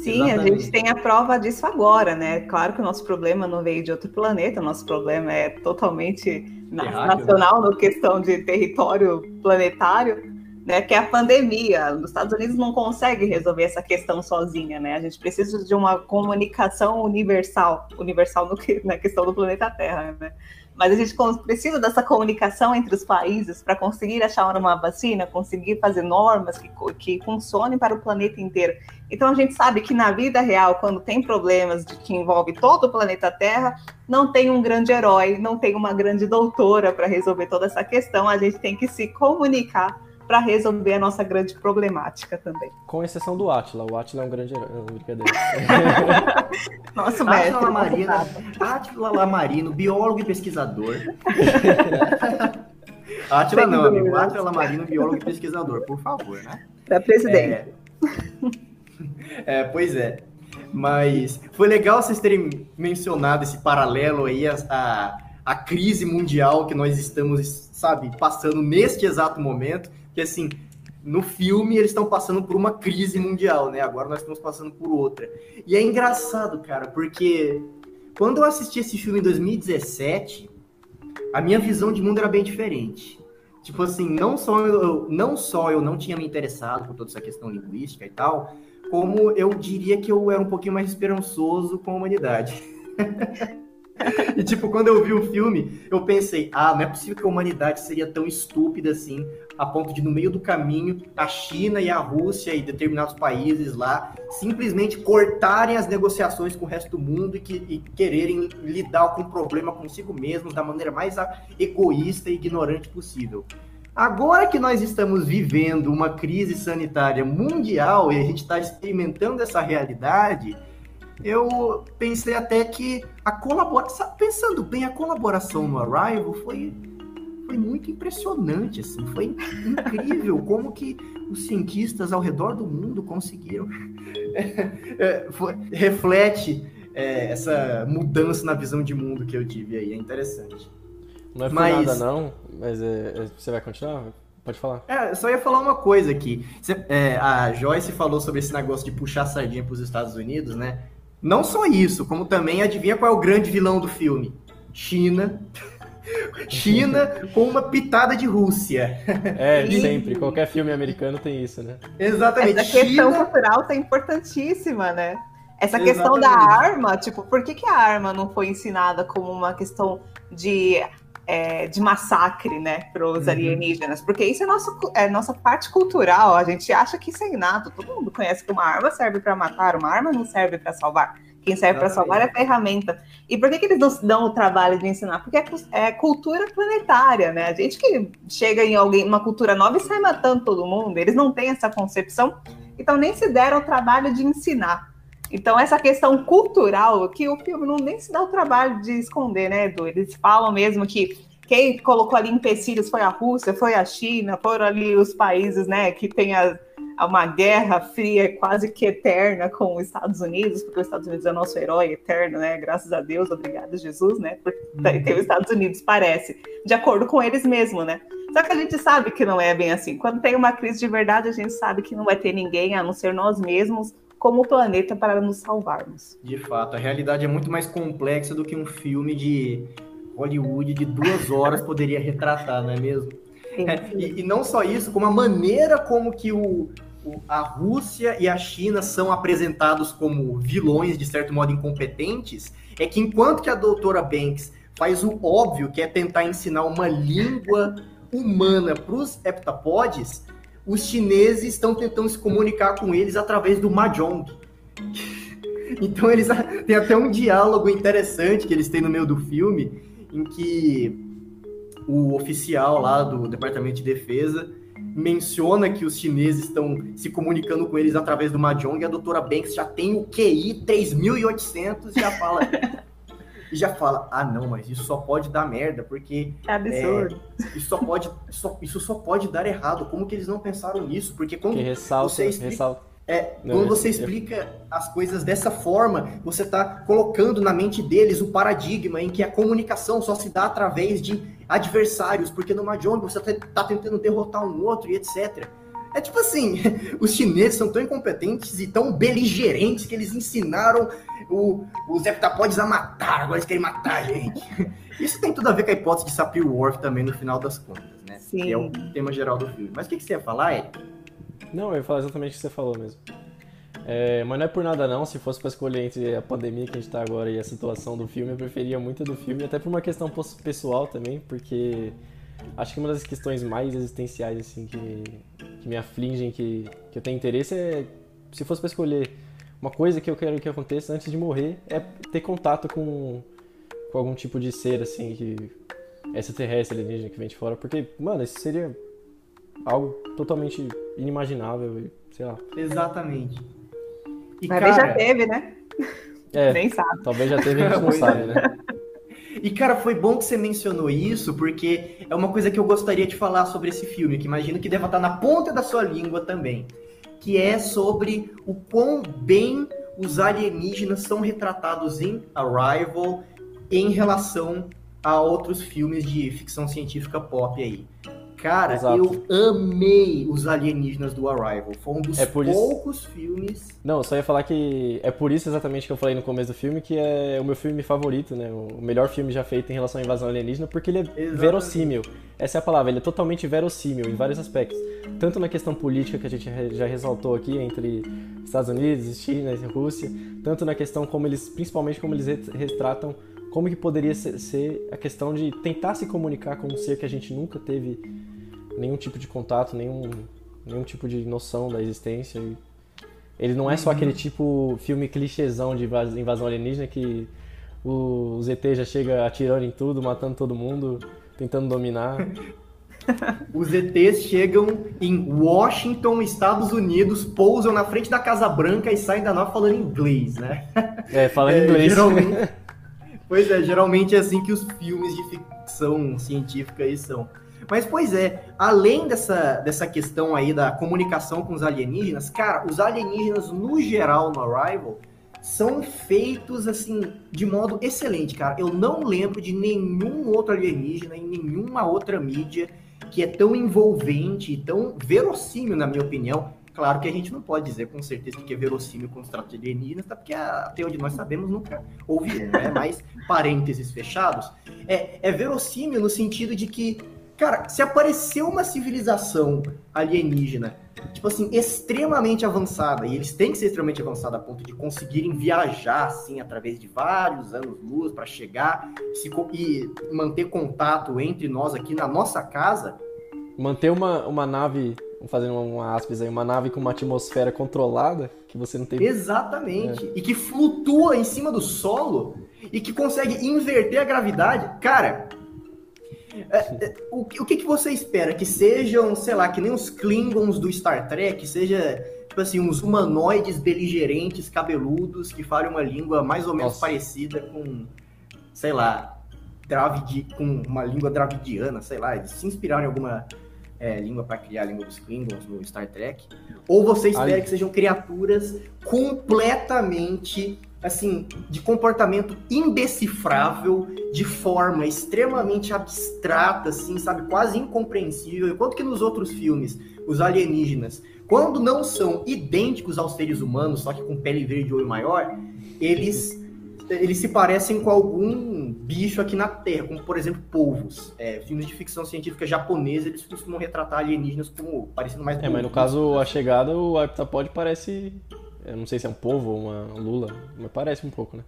Sim, Exatamente. a gente tem a prova disso agora, né? Claro que o nosso problema não veio de outro planeta, o nosso problema é totalmente nacional, na questão de território planetário, né? Que é a pandemia. Os Estados Unidos não consegue resolver essa questão sozinha, né? A gente precisa de uma comunicação universal, universal no que, na questão do planeta Terra, né? Mas a gente precisa dessa comunicação entre os países para conseguir achar uma vacina, conseguir fazer normas que, que funcionem para o planeta inteiro. Então a gente sabe que na vida real, quando tem problemas de, que envolve todo o planeta Terra, não tem um grande herói, não tem uma grande doutora para resolver toda essa questão. A gente tem que se comunicar para resolver a nossa grande problemática também. Com exceção do Atila. O Atila é um grande herói. Não, brincadeira. Nossa, Atila Lamarino, Atila Lamarino, biólogo e pesquisador. Atila não, amigo. Atila Lamarino, biólogo e pesquisador, por favor, né? Para presidente. É... é, pois é. Mas foi legal vocês terem mencionado esse paralelo aí, a, a, a crise mundial que nós estamos, sabe, passando neste exato momento que assim, no filme eles estão passando por uma crise mundial, né? Agora nós estamos passando por outra. E é engraçado, cara, porque quando eu assisti esse filme em 2017, a minha visão de mundo era bem diferente. Tipo assim, não só eu não, só eu não tinha me interessado por toda essa questão linguística e tal, como eu diria que eu era um pouquinho mais esperançoso com a humanidade. e, tipo, quando eu vi o filme, eu pensei, ah, não é possível que a humanidade seria tão estúpida assim, a ponto de, no meio do caminho, a China e a Rússia e determinados países lá simplesmente cortarem as negociações com o resto do mundo e, que, e quererem lidar com o problema consigo mesmos da maneira mais egoísta e ignorante possível. Agora que nós estamos vivendo uma crise sanitária mundial e a gente está experimentando essa realidade, eu pensei até que a colaboração, pensando bem, a colaboração no Arrival foi, foi muito impressionante, assim, foi incrível como que os cientistas ao redor do mundo conseguiram. É, foi, reflete é, essa mudança na visão de mundo que eu tive aí, é interessante. Não é por mas, nada não, mas é, é, você vai continuar? Pode falar. É, só ia falar uma coisa aqui. É, a Joyce falou sobre esse negócio de puxar sardinha para os Estados Unidos, né? Não só isso, como também adivinha qual é o grande vilão do filme? China. China com uma pitada de Rússia. É, sempre. Qualquer filme americano tem isso, né? Exatamente. Essa questão China... cultural tá importantíssima, né? Essa Exatamente. questão da arma, tipo, por que, que a arma não foi ensinada como uma questão de, é, de massacre, né, para os uhum. alienígenas? Porque isso é, nosso, é nossa parte cultural, a gente acha que isso é inato, todo mundo conhece que uma arma serve para matar, uma arma não serve para salvar. Quem serve para salvar é a ferramenta. E por que, que eles não dão o trabalho de ensinar? Porque é, é, cultura planetária, né? A gente que chega em alguém, uma cultura nova e sai matando todo mundo, eles não têm essa concepção, então nem se deram o trabalho de ensinar. Então, essa questão cultural, que o filme não nem se dá o trabalho de esconder, né, Edu? Eles falam mesmo que quem colocou ali empecilhos foi a Rússia, foi a China, foram ali os países, né, que tem a uma guerra fria quase que eterna com os Estados Unidos, porque os Estados Unidos é nosso herói eterno, né? Graças a Deus, obrigado Jesus, né? Porque uhum. tem os Estados Unidos, parece, de acordo com eles mesmos, né? Só que a gente sabe que não é bem assim. Quando tem uma crise de verdade, a gente sabe que não vai ter ninguém a não ser nós mesmos como planeta para nos salvarmos. De fato, a realidade é muito mais complexa do que um filme de Hollywood de duas horas poderia retratar, não é mesmo? É, e, e, não só isso, como a maneira como que o, o, a Rússia e a China são apresentados como vilões, de certo modo incompetentes, é que enquanto que a doutora Banks faz o óbvio, que é tentar ensinar uma língua humana para os heptapodes, os chineses estão tentando se comunicar com eles através do Mahjong. Então eles tem até um diálogo interessante que eles têm no meio do filme, em que o oficial lá do Departamento de Defesa menciona que os chineses estão se comunicando com eles através do Mahjong e a doutora Banks já tem o QI 3800 e já fala e já fala, ah não, mas isso só pode dar merda, porque é absurdo. É, isso só pode, só, isso só pode dar errado. Como que eles não pensaram nisso? Porque quando que ressalta, você explica, ressalta. É, não, quando você explica as coisas dessa forma, você está colocando na mente deles o paradigma em que a comunicação só se dá através de adversários, porque no Mahjong você está tá tentando derrotar um outro e etc. É tipo assim, os chineses são tão incompetentes e tão beligerantes que eles ensinaram o, os heptapodes a matar, agora eles querem matar a gente. Isso tem tudo a ver com a hipótese de Sapir-Whorf também no final das contas, né? Sim. Que é o tema geral do filme. Mas o que, que você ia falar, Eric? Não, eu ia falar exatamente o que você falou mesmo. É, mas não é por nada não, se fosse para escolher entre a pandemia que a gente tá agora e a situação do filme, eu preferia muito do filme, até por uma questão pessoal também, porque acho que uma das questões mais existenciais assim que, que me afligem, que, que eu tenho interesse é, se fosse para escolher uma coisa que eu quero que aconteça antes de morrer, é ter contato com, com algum tipo de ser assim que extraterrestre alienígena que vem de fora, porque, mano, isso seria algo totalmente inimaginável, sei lá. Exatamente. E, Mas cara... já teve, né? É, Nem sabe. Talvez já teve, a gente não sabe, né? E, cara, foi bom que você mencionou isso, porque é uma coisa que eu gostaria de falar sobre esse filme, que imagino que deva estar na ponta da sua língua também, que é sobre o quão bem os alienígenas são retratados em Arrival em relação a outros filmes de ficção científica pop aí. Cara, Exato. eu amei os alienígenas do Arrival. Foi um dos é poucos isso... filmes. Não, só ia falar que é por isso exatamente que eu falei no começo do filme que é o meu filme favorito, né? O melhor filme já feito em relação à invasão alienígena, porque ele é exatamente. verossímil. Essa é a palavra, ele é totalmente verossímil em vários aspectos. Tanto na questão política que a gente já ressaltou aqui entre Estados Unidos, China e Rússia, tanto na questão como eles, principalmente como eles retratam como que poderia ser a questão de tentar se comunicar com um ser que a gente nunca teve nenhum tipo de contato, nenhum, nenhum tipo de noção da existência. Ele não é só aquele tipo filme clichêzão de invasão alienígena que o ZT já chega atirando em tudo, matando todo mundo, tentando dominar. Os ETs chegam em Washington, Estados Unidos, pousam na frente da Casa Branca e saem da nova falando inglês, né? É, falando é, inglês. Geralmente... pois é, geralmente é assim que os filmes de ficção científica aí são. Mas, pois é, além dessa, dessa questão aí da comunicação com os alienígenas, cara, os alienígenas, no geral, no Arrival, são feitos, assim, de modo excelente, cara. Eu não lembro de nenhum outro alienígena em nenhuma outra mídia que é tão envolvente e tão verossímil, na minha opinião. Claro que a gente não pode dizer com certeza que é verossímil com os tratos alienígenas, tá? porque até onde nós sabemos nunca houve um, né? Mas, parênteses fechados, é, é verossímil no sentido de que Cara, se apareceu uma civilização alienígena, tipo assim, extremamente avançada, e eles têm que ser extremamente avançados a ponto de conseguirem viajar, assim, através de vários anos-luz para chegar se, e manter contato entre nós aqui na nossa casa. Manter uma, uma nave, fazendo uma aspas aí, uma nave com uma atmosfera controlada, que você não tem. Exatamente. É. E que flutua em cima do solo e que consegue inverter a gravidade. Cara, o, o que, que você espera? Que sejam, sei lá, que nem os Klingons do Star Trek, seja, tipo assim, uns humanoides beligerantes, cabeludos, que falem uma língua mais ou menos Nossa. parecida com, sei lá, Dravidi, com uma língua dravidiana, sei lá, eles se inspiraram em alguma é, língua para criar a língua dos Klingons no Star Trek. Ou você espera Ai. que sejam criaturas completamente assim, de comportamento indecifrável, de forma extremamente abstrata, assim, sabe, quase incompreensível. Enquanto que nos outros filmes, os alienígenas, quando não são idênticos aos seres humanos, só que com pele verde e olho maior, eles eles se parecem com algum bicho aqui na Terra, como por exemplo polvos. É, filmes de ficção científica japonesa, eles costumam retratar alienígenas como parecendo mais. É, mas no caso, a chegada, o heptapod parece eu não sei se é um povo ou uma lula, mas parece um pouco, né?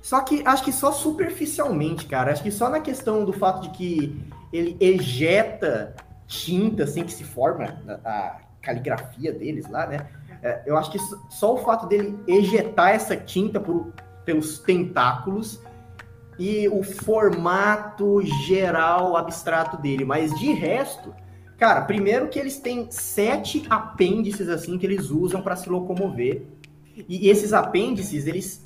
Só que acho que só superficialmente, cara. Acho que só na questão do fato de que ele ejeta tinta assim que se forma a, caligrafia deles lá, né? É, eu acho que só o fato dele ejetar essa tinta por, pelos tentáculos e o formato geral abstrato dele, mas de resto, cara, primeiro que eles têm sete apêndices assim que eles usam para se locomover e esses apêndices, eles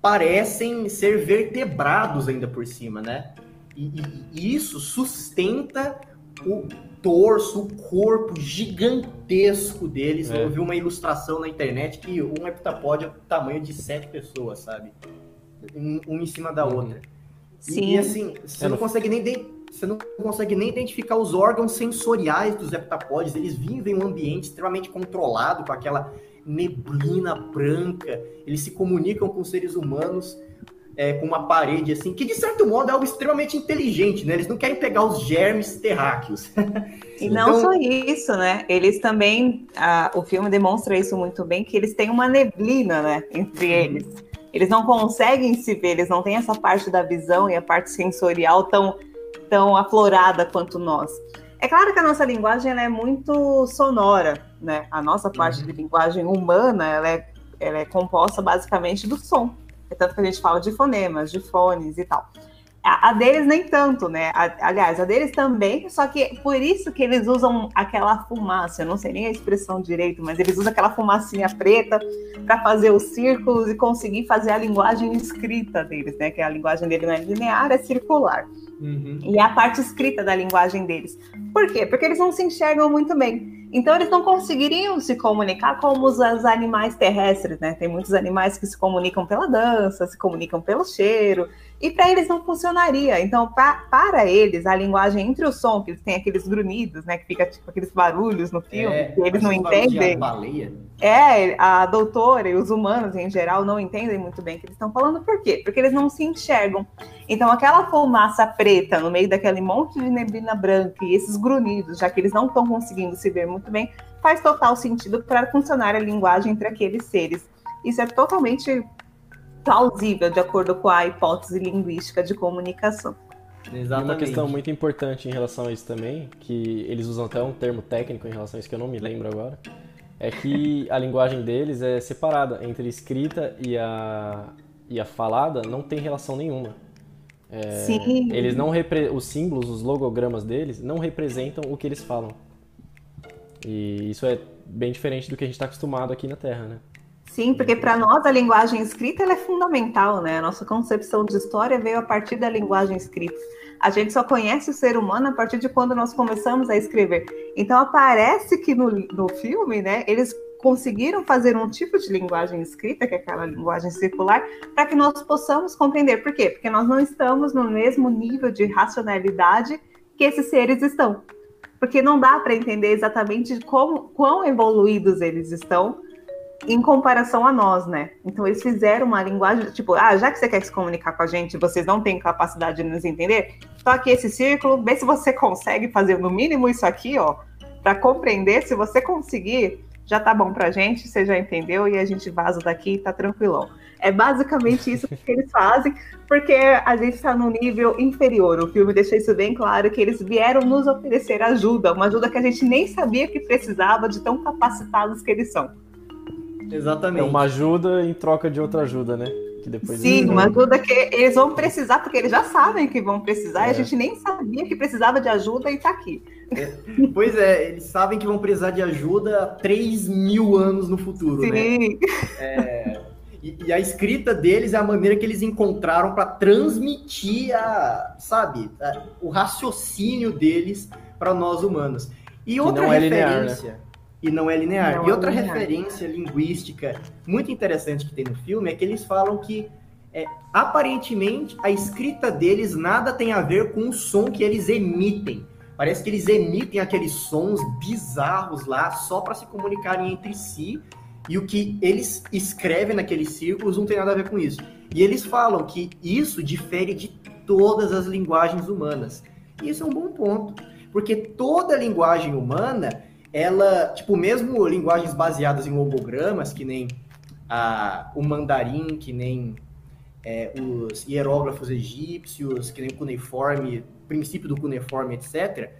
parecem ser vertebrados ainda por cima, né? E, e, e isso sustenta o torso, o corpo gigantesco deles. É. Eu vi uma ilustração na internet que um heptapode é o tamanho de sete pessoas, sabe? Um, um em cima da uhum. outra. Sim. E, e assim, você é não consegue nem você não consegue nem identificar os órgãos sensoriais dos heptapodes. Eles vivem em um ambiente extremamente controlado, com aquela neblina branca, eles se comunicam com seres humanos é, com uma parede assim, que de certo modo é algo extremamente inteligente, né? Eles não querem pegar os germes terráqueos. E não então... só isso, né? Eles também, a, o filme demonstra isso muito bem, que eles têm uma neblina, né, entre uhum. eles. Eles não conseguem se ver, eles não têm essa parte da visão e a parte sensorial tão, tão aflorada quanto nós. É claro que a nossa linguagem é muito sonora, né? A nossa parte uhum. de linguagem humana ela é, ela é composta basicamente do som. É tanto que a gente fala de fonemas, de fones e tal. A, a deles nem tanto, né? A, aliás, a deles também, só que por isso que eles usam aquela fumaça, eu não sei nem a expressão direito, mas eles usam aquela fumacinha preta para fazer os círculos e conseguir fazer a linguagem escrita deles, né? Que a linguagem dele não é linear, é circular. Uhum. E é a parte escrita da linguagem deles. Por quê? Porque eles não se enxergam muito bem. Então eles não conseguiriam se comunicar como os, animais terrestres, né? Tem muitos animais que se comunicam pela dança, se comunicam pelo cheiro, e para eles não funcionaria. Então, pra, para eles, a linguagem entre o som, que eles têm aqueles grunhidos, né? Que fica tipo aqueles barulhos no filme, é, que eles não entendem. É, a doutora e os humanos em geral não entendem muito bem o que eles estão falando. Por quê? Porque eles não se enxergam. Então, aquela fumaça preta no meio daquele monte de neblina branca e esses grunhidos, já que eles não estão conseguindo se ver muito bem, faz total sentido para funcionar a linguagem entre aqueles seres. Isso é totalmente plausível, de acordo com a hipótese linguística de comunicação. Exatamente. E uma questão muito importante em relação a isso também, que eles usam até um termo técnico em relação a isso que eu não me lembro agora, é que a linguagem deles é separada entre escrita e a, e a falada não tem relação nenhuma. É, Sim. Eles não repre... os símbolos, os logogramas deles não representam o que eles falam. E isso é bem diferente do que a gente está acostumado aqui na Terra, né? Sim, porque para nós a linguagem escrita é fundamental, né? A nossa concepção de história veio a partir da linguagem escrita. A gente só conhece o ser humano a partir de quando nós começamos a escrever. Então aparece que no, no filme, né, eles conseguiram fazer um tipo de linguagem escrita, que é aquela linguagem circular, para que nós possamos compreender. Por quê? Porque nós não estamos no mesmo nível de racionalidade que esses seres estão. Porque não dá para entender exatamente como, quão evoluídos eles estão em comparação a nós, né? Então eles fizeram uma linguagem, tipo, ah, já que você quer se comunicar com a gente, vocês não têm capacidade de nos entender, aqui esse círculo, vê se você consegue fazer no mínimo isso aqui, ó, para compreender, se você conseguir, já tá bom pra gente, você já entendeu e a gente vaza daqui e tá tranquilão. É basicamente isso que eles fazem, porque a gente está num nível inferior. O filme deixa isso bem claro, que eles vieram nos oferecer ajuda, uma ajuda que a gente nem sabia que precisava de tão capacitados que eles são. Exatamente. É uma ajuda em troca de outra ajuda, né? Que depois Sim, uma ajuda que eles vão precisar, porque eles já sabem que vão precisar, é. e a é. gente nem sabia que precisava de ajuda e tá aqui. É. Pois é, eles sabem que vão precisar de ajuda há 3 mil anos no futuro, né? Sim. né? É, e, e, a escrita deles é a maneira que eles encontraram para transmitir a, sabe, a, o raciocínio deles para nós humanos. E outra não referência. É linear, né? e não é linear. Não e é outra linear. referência linguística muito interessante que tem no filme é que eles falam que é, aparentemente a escrita deles nada tem a ver com o som que eles emitem. Parece que eles emitem aqueles sons bizarros lá só para se comunicarem entre si e o que eles escrevem naqueles círculos não tem nada a ver com isso. E eles falam que isso difere de todas as linguagens humanas. E isso é um bom ponto, porque toda linguagem humana ela, tipo, mesmo linguagens baseadas em logogramas, que nem a, o mandarim, que nem é, os hierógrafos egípcios, que nem o cuneiforme, princípio do cuneiforme, etc.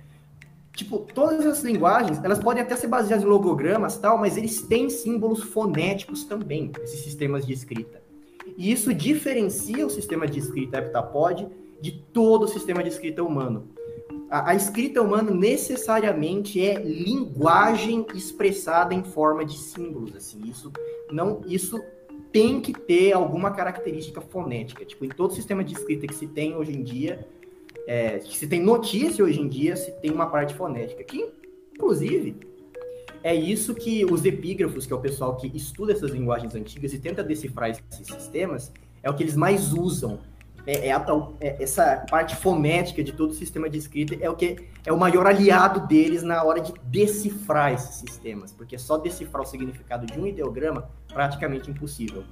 Tipo, todas essas linguagens, elas podem até ser baseadas em logogramas tal, mas eles têm símbolos fonéticos também, esses sistemas de escrita. E isso diferencia o sistema de escrita heptapod de todo o sistema de escrita humano a, a, escrita humana necessariamente é linguagem expressada em forma de símbolos, assim. Isso não, isso tem que ter alguma característica fonética. Tipo, em todo sistema de escrita que se tem hoje em dia, é, que se tem notícia hoje em dia, se tem uma parte fonética. Que, inclusive, é isso que os epígrafos, que é o pessoal que estuda essas linguagens antigas e tenta decifrar esses sistemas, é o que eles mais usam é, é, a, é, essa parte fonética de todo o sistema de escrita é o que é o maior aliado deles na hora de decifrar esses sistemas, porque só decifrar o significado de um ideograma praticamente impossível.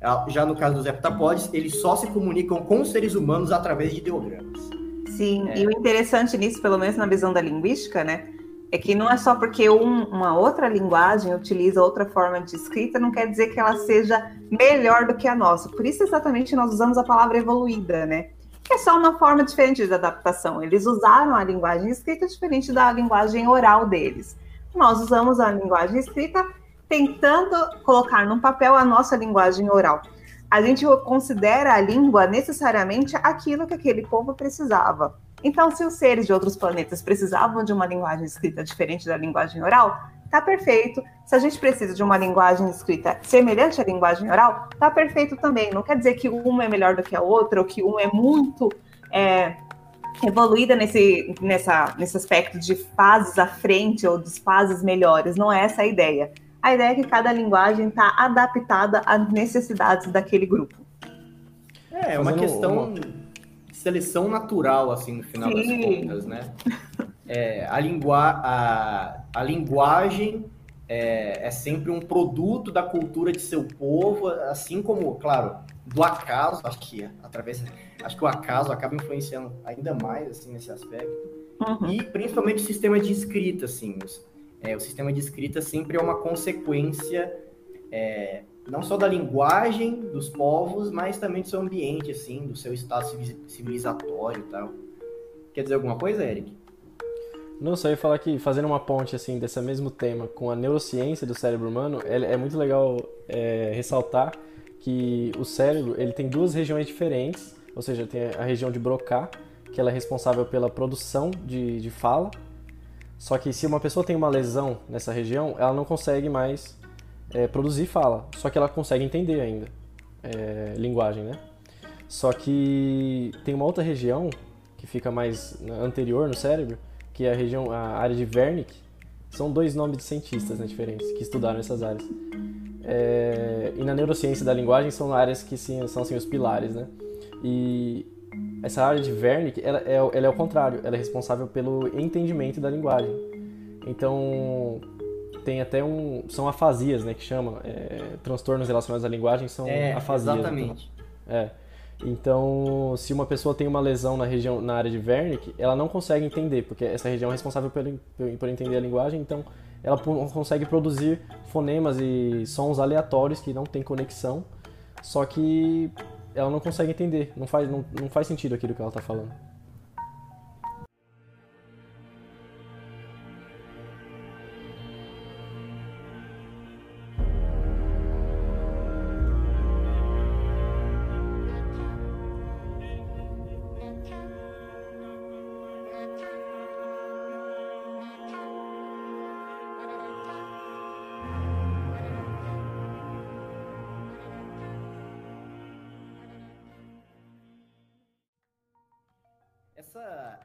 Ah, já no caso dos heptapods, eles só se comunicam com os seres humanos através de ideogramas. Sim, é. e o interessante nisso, pelo menos na visão da linguística, né, é que não é só porque um, uma outra linguagem utiliza outra forma de escrita, não quer dizer que ela seja melhor do que a nossa. Por isso, exatamente, nós usamos a palavra evoluída, né? Que é só uma forma diferente de adaptação. Eles usaram a linguagem escrita diferente da linguagem oral deles. Nós usamos a linguagem escrita tentando colocar no papel a nossa linguagem oral. A gente considera a língua necessariamente aquilo que aquele povo precisava. Então, se os seres de outros planetas precisavam de uma linguagem escrita diferente da linguagem oral, tá perfeito. Se a gente precisa de uma linguagem escrita semelhante à linguagem oral, tá perfeito também. Não quer dizer que uma é melhor do que a outra, ou que uma é muito é, evoluída nesse, nessa, nesse aspecto de fases à frente ou de fases melhores. Não é essa a ideia. A ideia é que cada linguagem está adaptada às necessidades daquele grupo. É, é uma questão. Uma seleção natural, assim, no final Sim. das contas, né? É, a, lingua a, a linguagem é, é, sempre um produto da cultura de seu povo, assim como, claro, do acaso, acho que através, acho que o acaso acaba influenciando ainda mais, assim, nesse aspecto. Uhum. E principalmente o sistema de escrita, assim, é, o sistema de escrita sempre é uma consequência é, não só da linguagem dos povos, mas também do seu ambiente, assim, do seu estado civilizatório e tal. Quer dizer alguma coisa, Eric? Não, só ia falar que fazendo uma ponte assim desse mesmo tema com a neurociência do cérebro humano, é, é muito legal é, ressaltar que o cérebro ele tem duas regiões diferentes, ou seja, tem a região de Broca, que ela é responsável pela produção de, de fala, só que se uma pessoa tem uma lesão nessa região, ela não consegue mais é, produzir fala, só que ela consegue entender ainda é, linguagem, né? Só que tem uma outra região que fica mais anterior no cérebro, que é a região, a área de Wernicke. São dois nomes de cientistas né, diferentes que estudaram essas áreas. É, e na neurociência da linguagem são áreas que sim, são assim, os pilares, né? E essa área de Wernicke, ela é, ela é o contrário, ela é responsável pelo entendimento da linguagem. Então, tem até um. São afasias, né? Que chama. É, transtornos relacionados à linguagem são é, afasias. Exatamente. Então, é. Então, se uma pessoa tem uma lesão na região, na área de Wernicke, ela não consegue entender, porque essa região é responsável por, por entender a linguagem, então ela consegue produzir fonemas e sons aleatórios que não tem conexão, só que ela não consegue entender, não faz, não, não faz sentido aquilo que ela está falando.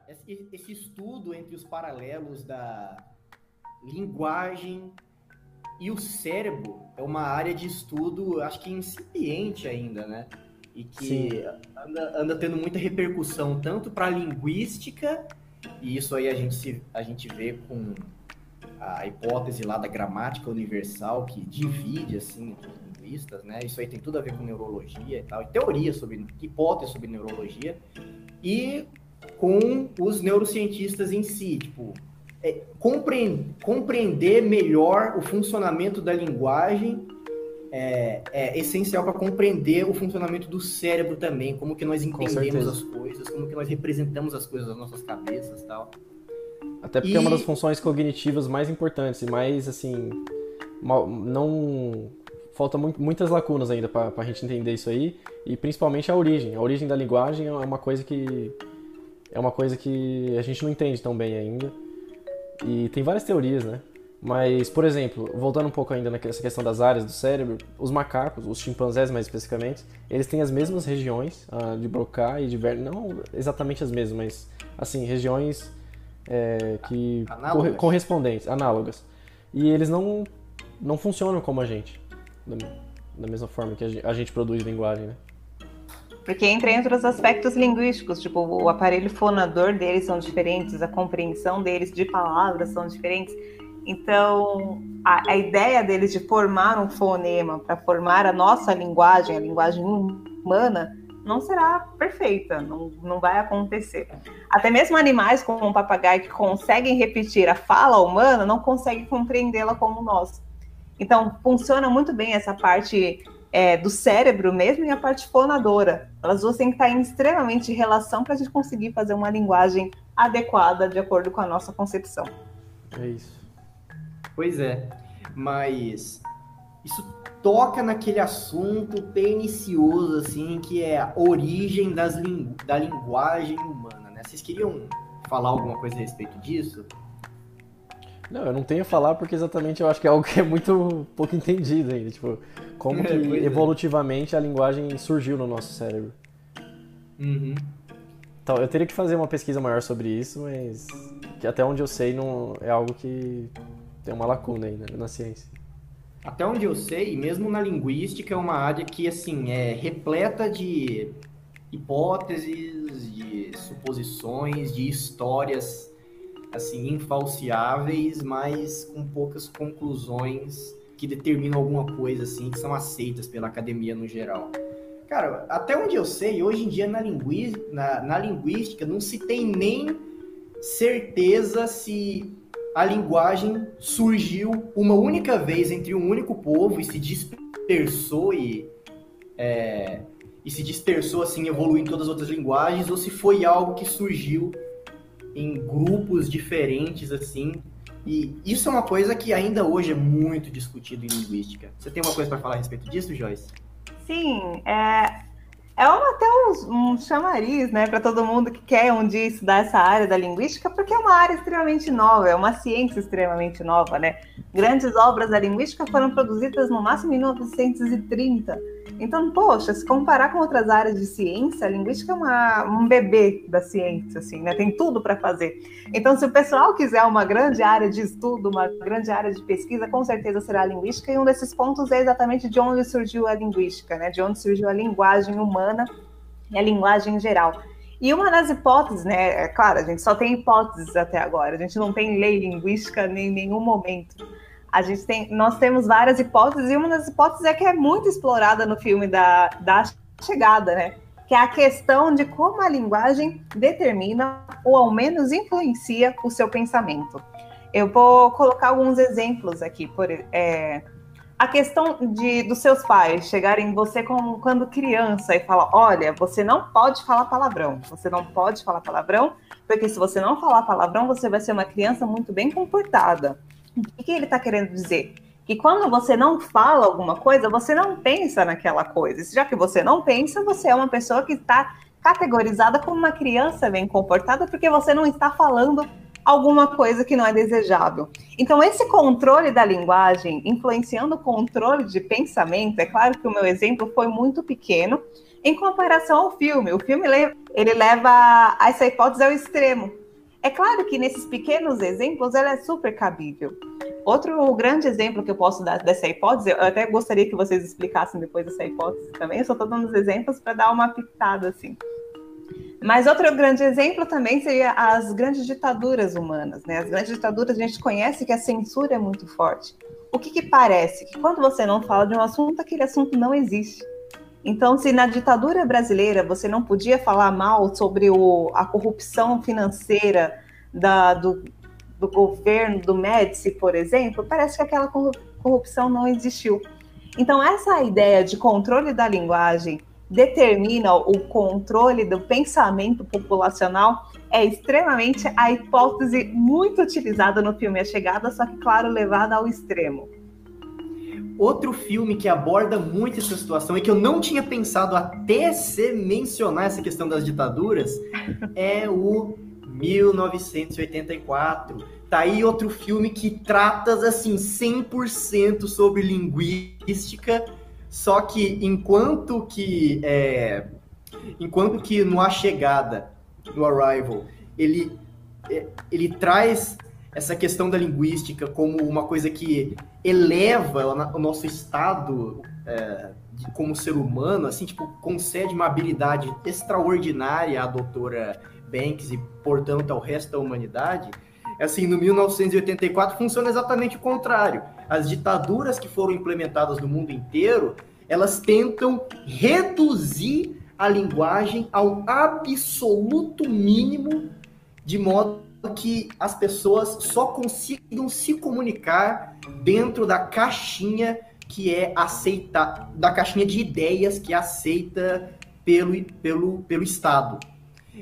Essa, esse estudo entre os paralelos da, linguagem e o cérebro é uma área de estudo, acho que incipiente ainda, né? E que anda, anda, tendo muita repercussão tanto para a linguística, e isso aí a gente, se, a gente vê com a hipótese lá da gramática universal, que divide, assim, os linguistas, né? Isso aí tem tudo a ver com neurologia e tal, e teoria sobre, hipótese sobre neurologia, e com os neurocientistas em si, tipo, é, compreender, melhor o funcionamento da linguagem é, é essencial para compreender o funcionamento do cérebro também, como que nós entendemos as coisas, como que nós representamos as coisas nas nossas cabeças tal. Até porque e... é uma das funções cognitivas mais importantes e mais, assim, não... Falta muito, muitas lacunas ainda para a gente entender isso aí, e principalmente a origem. A origem da linguagem é uma coisa que é uma coisa que a gente não entende tão bem ainda. E tem várias teorias, né? Mas, por exemplo, voltando um pouco ainda nessa questão das áreas do cérebro, os macacos, os chimpanzés mais especificamente, eles têm as mesmas regiões uh, de Broca e de Werner, não exatamente as mesmas, mas assim, regiões é, que análogas. correspondentes, análogas. E eles não, não funcionam como a gente, da, da mesma forma que a gente, a gente produz linguagem, né? Porque entra entre os aspectos linguísticos, tipo, o aparelho fonador deles são diferentes, a compreensão deles de palavras são diferentes. Então, a, a ideia deles de formar um fonema para formar a nossa linguagem, a linguagem humana, não será perfeita, não, não vai acontecer. Até mesmo animais como um papagaio que conseguem repetir a fala humana não conseguem compreendê-la como nós. Então, funciona muito bem essa parte é, do cérebro mesmo e a parte fonadora. Elas duas têm que estar em extremamente relação para a gente conseguir fazer uma linguagem adequada de acordo com a nossa concepção. É isso. Pois é, mas isso toca naquele assunto pernicioso, assim, que é a origem das lingu da linguagem humana, né? Vocês queriam falar alguma coisa a respeito disso? Não, eu não tenho a falar porque exatamente eu acho que é algo que é muito pouco entendido ainda. Tipo, como é, que é. evolutivamente a linguagem surgiu no nosso cérebro. Uhum. Então, eu teria que fazer uma pesquisa maior sobre isso, mas que até onde eu sei não é algo que tem uma lacuna ainda na ciência. Até onde eu sei, mesmo na linguística, é uma área que assim é repleta de hipóteses, de suposições, de histórias assim infalciáveis, mas com poucas conclusões que determinam alguma coisa assim que são aceitas pela academia no geral. Cara, até onde eu sei, hoje em dia na, linguí na, na linguística não se tem nem certeza se a linguagem surgiu uma única vez entre um único povo e se dispersou e, é, e se dispersou assim, evoluiu em todas as outras linguagens, ou se foi algo que surgiu em grupos diferentes, assim. E isso é uma coisa que ainda hoje é muito discutido em linguística. Você tem uma coisa para falar a respeito disso, Joyce? Sim, é, é uma, até um, um chamariz, né, para todo mundo que quer um dia estudar essa área da linguística, porque é uma área extremamente nova, é uma ciência extremamente nova, né? Grandes obras da linguística foram produzidas no máximo em 1930. Então, poxa, se comparar com outras áreas de ciência, a linguística é uma, um bebê da ciência, assim, né? Tem tudo para fazer. Então, se o pessoal quiser uma grande área de estudo, uma grande área de pesquisa, com certeza será a linguística, e um desses pontos é exatamente de onde surgiu a linguística, né? De onde surgiu a linguagem humana e a linguagem em geral. E uma das hipóteses, né? É claro, a gente só tem hipóteses até agora, a gente não tem lei linguística em nenhum momento a gente tem, nós temos várias hipóteses, e uma das hipóteses é que é muito explorada no filme da, da chegada, né? Que é a questão de como a linguagem determina ou ao menos influencia o seu pensamento. Eu vou colocar alguns exemplos aqui. Por, é, a questão de dos seus pais chegarem em você quando criança e falar: olha, você não pode falar palavrão, você não pode falar palavrão, porque se você não falar palavrão, você vai ser uma criança muito bem comportada. O que ele está querendo dizer? Que quando você não fala alguma coisa, você não pensa naquela coisa. Já que você não pensa, você é uma pessoa que está categorizada como uma criança bem comportada, porque você não está falando alguma coisa que não é desejável. Então, esse controle da linguagem, influenciando o controle de pensamento, é claro que o meu exemplo foi muito pequeno em comparação ao filme. O filme ele leva essa hipótese ao extremo. É claro que nesses pequenos exemplos ela é super cabível. Outro grande exemplo que eu posso dar dessa hipótese, eu até gostaria que vocês explicassem depois dessa hipótese também, eu só estou dando os exemplos para dar uma pitada assim. Mas outro grande exemplo também seria as grandes ditaduras humanas. Né? As grandes ditaduras, a gente conhece que a censura é muito forte. O que, que parece? Que quando você não fala de um assunto, aquele assunto não existe. Então, se na ditadura brasileira você não podia falar mal sobre o, a corrupção financeira da, do, do governo, do Médici, por exemplo, parece que aquela corrupção não existiu. Então, essa ideia de controle da linguagem determina o controle do pensamento populacional é extremamente a hipótese muito utilizada no filme A Chegada, só que, claro, levada ao extremo. Outro filme que aborda muito essa situação e que eu não tinha pensado até se mencionar essa questão das ditaduras é o 1984. Tá aí outro filme que trata assim 100% sobre linguística só que enquanto que é, enquanto que no A Chegada, no Arrival, ele é, ele traz essa questão da linguística como uma coisa que eleva o nosso estado é, de, como ser humano, assim, tipo, concede uma habilidade extraordinária à doutora Banks e, portanto, ao resto da humanidade. Assim, no 1984 funciona exatamente o contrário as ditaduras que foram implementadas no mundo inteiro, elas tentam reduzir a linguagem ao absoluto mínimo, de modo que as pessoas só consigam se comunicar dentro da caixinha que é aceita, da caixinha de ideias que é aceita pelo, pelo, pelo Estado.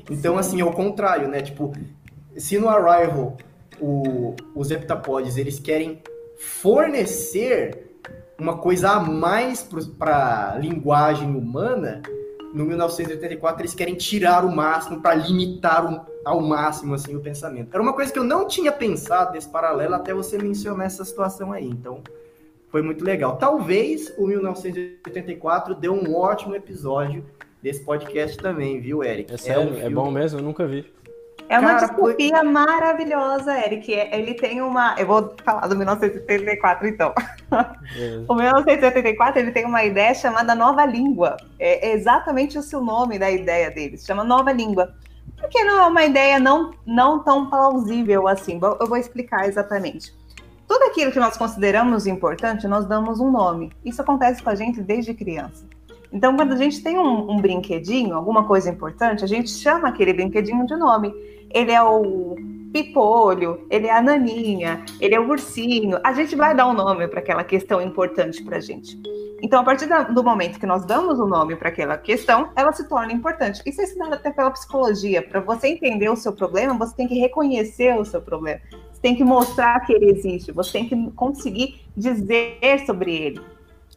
Então, assim, é o contrário, né? Tipo, se no Arrival o, os heptapods eles querem fornecer uma coisa a mais para a linguagem humana, no 1984 eles querem tirar o máximo para limitar o, ao máximo assim o pensamento. Era uma coisa que eu não tinha pensado nesse paralelo até você mencionar essa situação aí. Então, foi muito legal. Talvez o 1984 deu um ótimo episódio desse podcast também, viu, Eric? É sério? É, um é bom mesmo? Eu nunca vi. É uma Cara, distopia maravilhosa, Eric. Ele tem uma. Eu vou falar do 1984, então. É. o 1984 ele tem uma ideia chamada Nova Língua. É exatamente o seu nome da ideia dele. Se chama Nova Língua. Porque não é uma ideia não, não tão plausível assim. Eu vou explicar exatamente. Tudo aquilo que nós consideramos importante, nós damos um nome. Isso acontece com a gente desde criança. Então, quando a gente tem um, um brinquedinho, alguma coisa importante, a gente chama aquele brinquedinho de nome ele é o pipolho, ele é a naninha, ele é o ursinho. A gente vai dar um nome para aquela questão importante para a gente. Então, a partir do momento que nós damos o um nome para aquela questão, ela se torna importante. Isso é ensinado até pela psicologia. Para você entender o seu problema, você tem que reconhecer o seu problema. Você tem que mostrar que ele existe. Você tem que conseguir dizer sobre ele.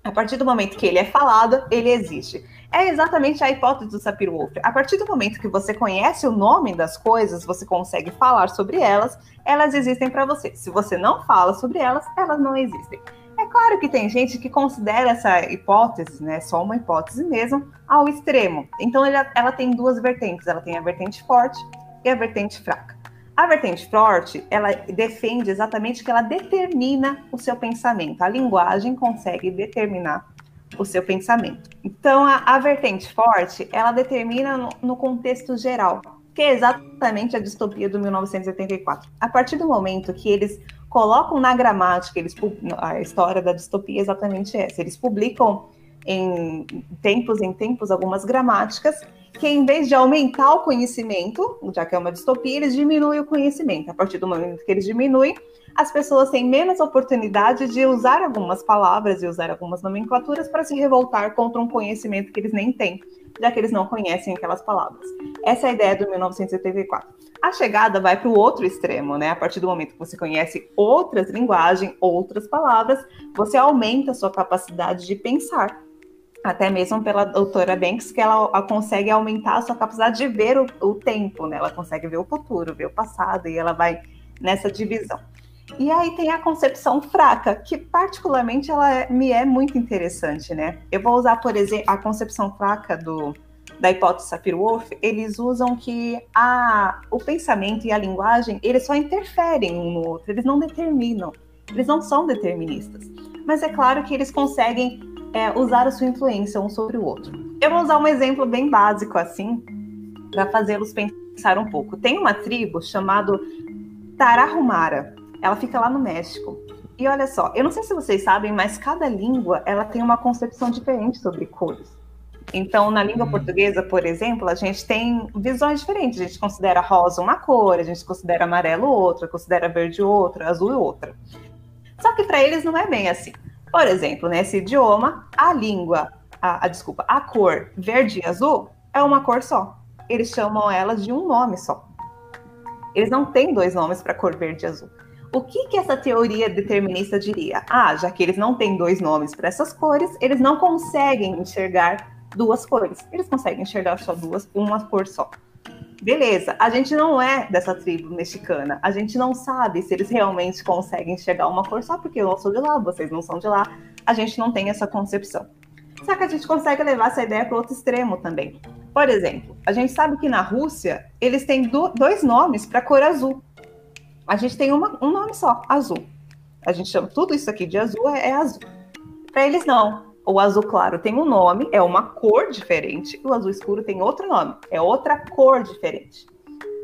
A partir do momento que ele é falado, ele existe. É exatamente a hipótese do Sapir-Whorf. A partir do momento que você conhece o nome das coisas, você consegue falar sobre elas, elas existem para você. Se você não fala sobre elas, elas não existem. É claro que tem gente que considera essa hipótese, né, só uma hipótese mesmo, ao extremo. Então ela, tem duas vertentes. Ela tem a vertente forte e a vertente fraca. A vertente forte, ela defende exatamente que ela determina o seu pensamento. A linguagem consegue determinar o seu pensamento. Então, a, a vertente forte, ela determina no, no contexto geral, que é exatamente a distopia do 1984. A partir do momento que eles colocam na gramática, eles, a história da distopia é exatamente essa. Eles publicam em tempos em tempos algumas gramáticas que em vez de aumentar o conhecimento, já que é uma distopia, eles diminuem o conhecimento. A partir do momento que eles diminuem, as pessoas têm menos oportunidade de usar algumas palavras e usar algumas nomenclaturas para se revoltar contra um conhecimento que eles nem têm, já que eles não conhecem aquelas palavras. Essa é a ideia do 1984. A chegada vai para o outro extremo, né? A partir do momento que você conhece outras linguagens, outras palavras, você aumenta a sua capacidade de pensar até mesmo pela doutora Banks, que ela consegue aumentar a sua capacidade de ver o, o, tempo, né? Ela consegue ver o futuro, ver o passado, e ela vai nessa divisão. E aí tem a concepção fraca, que particularmente ela é, me é muito interessante, né? Eu vou usar, por exemplo, a concepção fraca do, da hipótese Sapir-Whorf, eles usam que a, o pensamento e a linguagem, eles só interferem um no outro, eles não determinam, eles não são deterministas. Mas é claro que eles conseguem é, usar a sua influência um sobre o outro. Eu vou usar um exemplo bem básico assim, para fazê-los pensar um pouco. Tem uma tribo chamada Tarahumara, ela fica lá no México. E olha só, eu não sei se vocês sabem, mas cada língua ela tem uma concepção diferente sobre cores. Então, na língua hum. portuguesa, por exemplo, a gente tem visões diferentes. A gente considera rosa uma cor, a gente considera amarelo outra, considera verde outra, azul outra. Só que para eles não é bem assim. Por exemplo, nesse idioma, a língua, a, a, desculpa, a cor verde e azul é uma cor só. Eles chamam elas de um nome só. Eles não têm dois nomes para cor verde e azul. O que, que essa teoria determinista diria? Ah, já que eles não têm dois nomes para essas cores, eles não conseguem enxergar duas cores. Eles conseguem enxergar só duas, uma cor só. Beleza, a gente não é dessa tribo mexicana. A gente não sabe se eles realmente conseguem enxergar uma cor só porque eu não sou de lá, vocês não são de lá. A gente não tem essa concepção. Só que a gente consegue levar essa ideia para outro extremo também. Por exemplo, a gente sabe que na Rússia eles têm do, dois nomes para cor azul. A gente tem uma, um nome só, azul. A gente chama tudo isso aqui de azul é, é azul. Para eles não. O azul claro tem um nome, é uma cor diferente, o azul escuro tem outro nome, é outra cor diferente.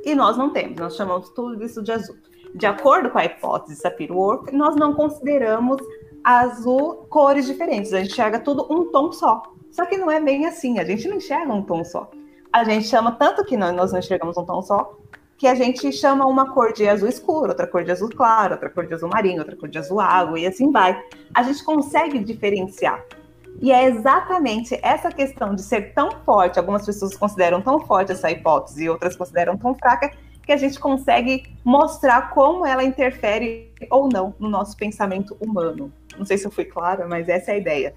E nós não temos, nós chamamos tudo isso de azul. De acordo com a hipótese Sapir-Whorf, nós não consideramos azul cores diferentes, a gente enxerga tudo um tom só. Só que não é bem assim, a gente não enxerga um tom só. A gente chama, tanto que nós não enxergamos um tom só, que a gente chama uma cor de azul escuro, outra cor de azul claro, outra cor de azul marinho, outra cor de azul água, e assim vai. A gente consegue diferenciar. E é exatamente essa questão de ser tão forte, algumas pessoas consideram tão forte essa hipótese e outras consideram tão fraca, que a gente consegue mostrar como ela interfere ou não no nosso pensamento humano. Não sei se eu fui clara, mas essa é a ideia.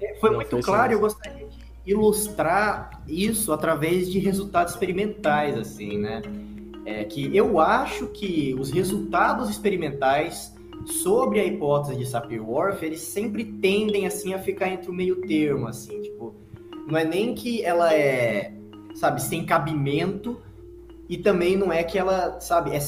É, foi muito claro, eu gostaria de ilustrar isso através de resultados experimentais, assim, né? É que eu acho que os resultados experimentais sobre a hipótese de Sapir-Whorf, eles sempre tendem assim a ficar entre o meio termo, assim, tipo, não é nem que ela é, sabe, sem cabimento e também não é que ela, sabe, é,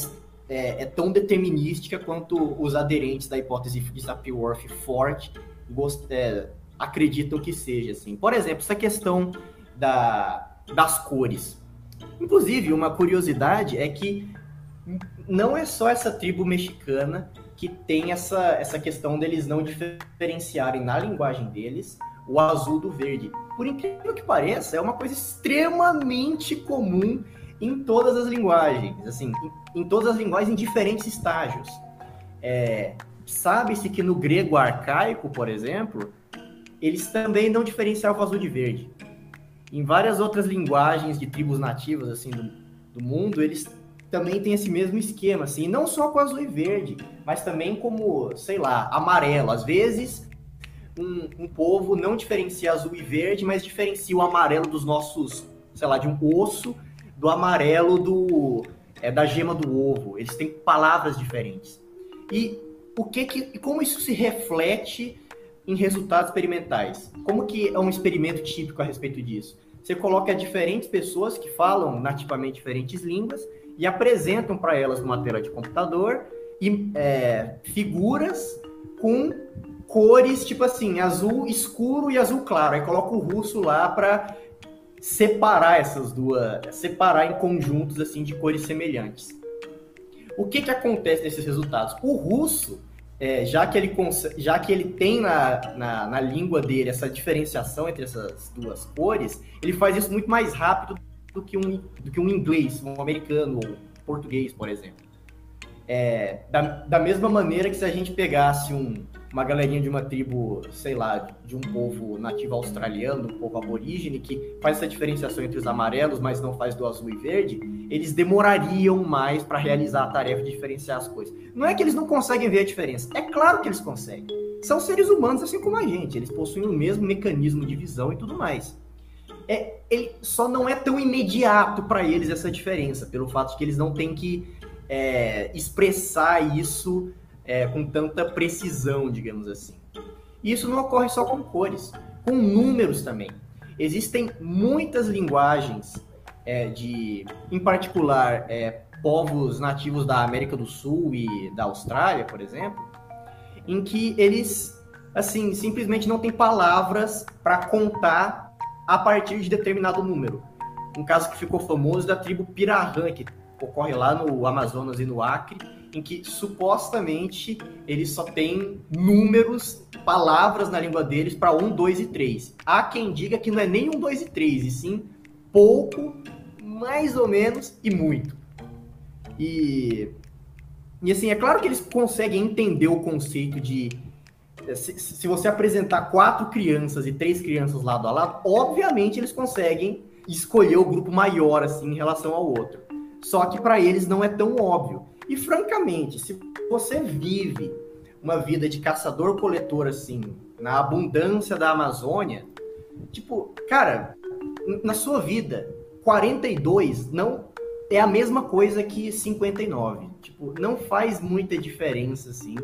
é, é tão determinística quanto os aderentes da hipótese de Sapir-Whorf forte gost, é, acreditam que seja, assim. Por exemplo, essa questão da, das cores. Inclusive, uma curiosidade é que não é só essa tribo mexicana que tem essa, essa questão deles não diferenciarem na linguagem deles o azul do verde. Por incrível que pareça, é uma coisa extremamente comum em todas as linguagens, assim, em, em todas as linguagens em diferentes estágios. É, Sabe-se que no grego arcaico, por exemplo, eles também não diferenciavam azul de verde. Em várias outras linguagens de tribos nativas assim do, do mundo, eles também tem esse mesmo esquema, assim, não só com azul e verde, mas também como, sei lá, amarelo. Às vezes, um, um povo não diferencia azul e verde, mas diferencia o amarelo dos nossos, sei lá, de um osso, do amarelo do é, da gema do ovo. Eles têm palavras diferentes. E o que que, como isso se reflete em resultados experimentais? Como que é um experimento típico a respeito disso? Você coloca diferentes pessoas que falam nativamente diferentes línguas e apresentam para elas numa tela de computador e, é, figuras com cores tipo assim, azul escuro e azul claro. Aí coloca o russo lá para separar essas duas, separar em conjuntos assim de cores semelhantes. O que que acontece nesses resultados? O russo, é, já, que ele, já que ele tem na, na, na língua dele essa diferenciação entre essas duas cores, ele faz isso muito mais rápido do que um, do que um inglês, um americano ou português, por exemplo. É, da, da mesma maneira que se a gente pegasse um, uma galerinha de uma tribo, sei lá, de um povo nativo australiano, um povo aborígene, que faz essa diferenciação entre os amarelos, mas não faz do azul e verde, eles demorariam mais para realizar a tarefa de diferenciar as coisas. Não é que eles não conseguem ver a diferença, é claro que eles conseguem. São seres humanos assim como a gente, eles possuem o mesmo mecanismo de visão e tudo mais é, ele só não é tão imediato para eles essa diferença, pelo fato de que eles não têm que é, expressar isso é, com tanta precisão, digamos assim. E isso não ocorre só com cores, com números também. existem muitas linguagens é, de, em particular, é, povos nativos da América do Sul e da Austrália, por exemplo, em que eles, assim, simplesmente não têm palavras para contar a partir de determinado número. Um caso que ficou famoso da tribo Pirahã, que ocorre lá no Amazonas e no Acre, em que supostamente eles só têm números, palavras na língua deles para um, dois e três. Há quem diga que não é nem um, dois e três, e sim pouco, mais ou menos e muito. E, e assim, é claro que eles conseguem entender o conceito de. Se, se você apresentar quatro crianças e três crianças lado a lado, obviamente eles conseguem escolher o grupo maior assim em relação ao outro. Só que para eles não é tão óbvio. E francamente, se você vive uma vida de caçador-coletor assim, na abundância da Amazônia, tipo, cara, na sua vida, 42 não é a mesma coisa que 59. Tipo, não faz muita diferença, assim.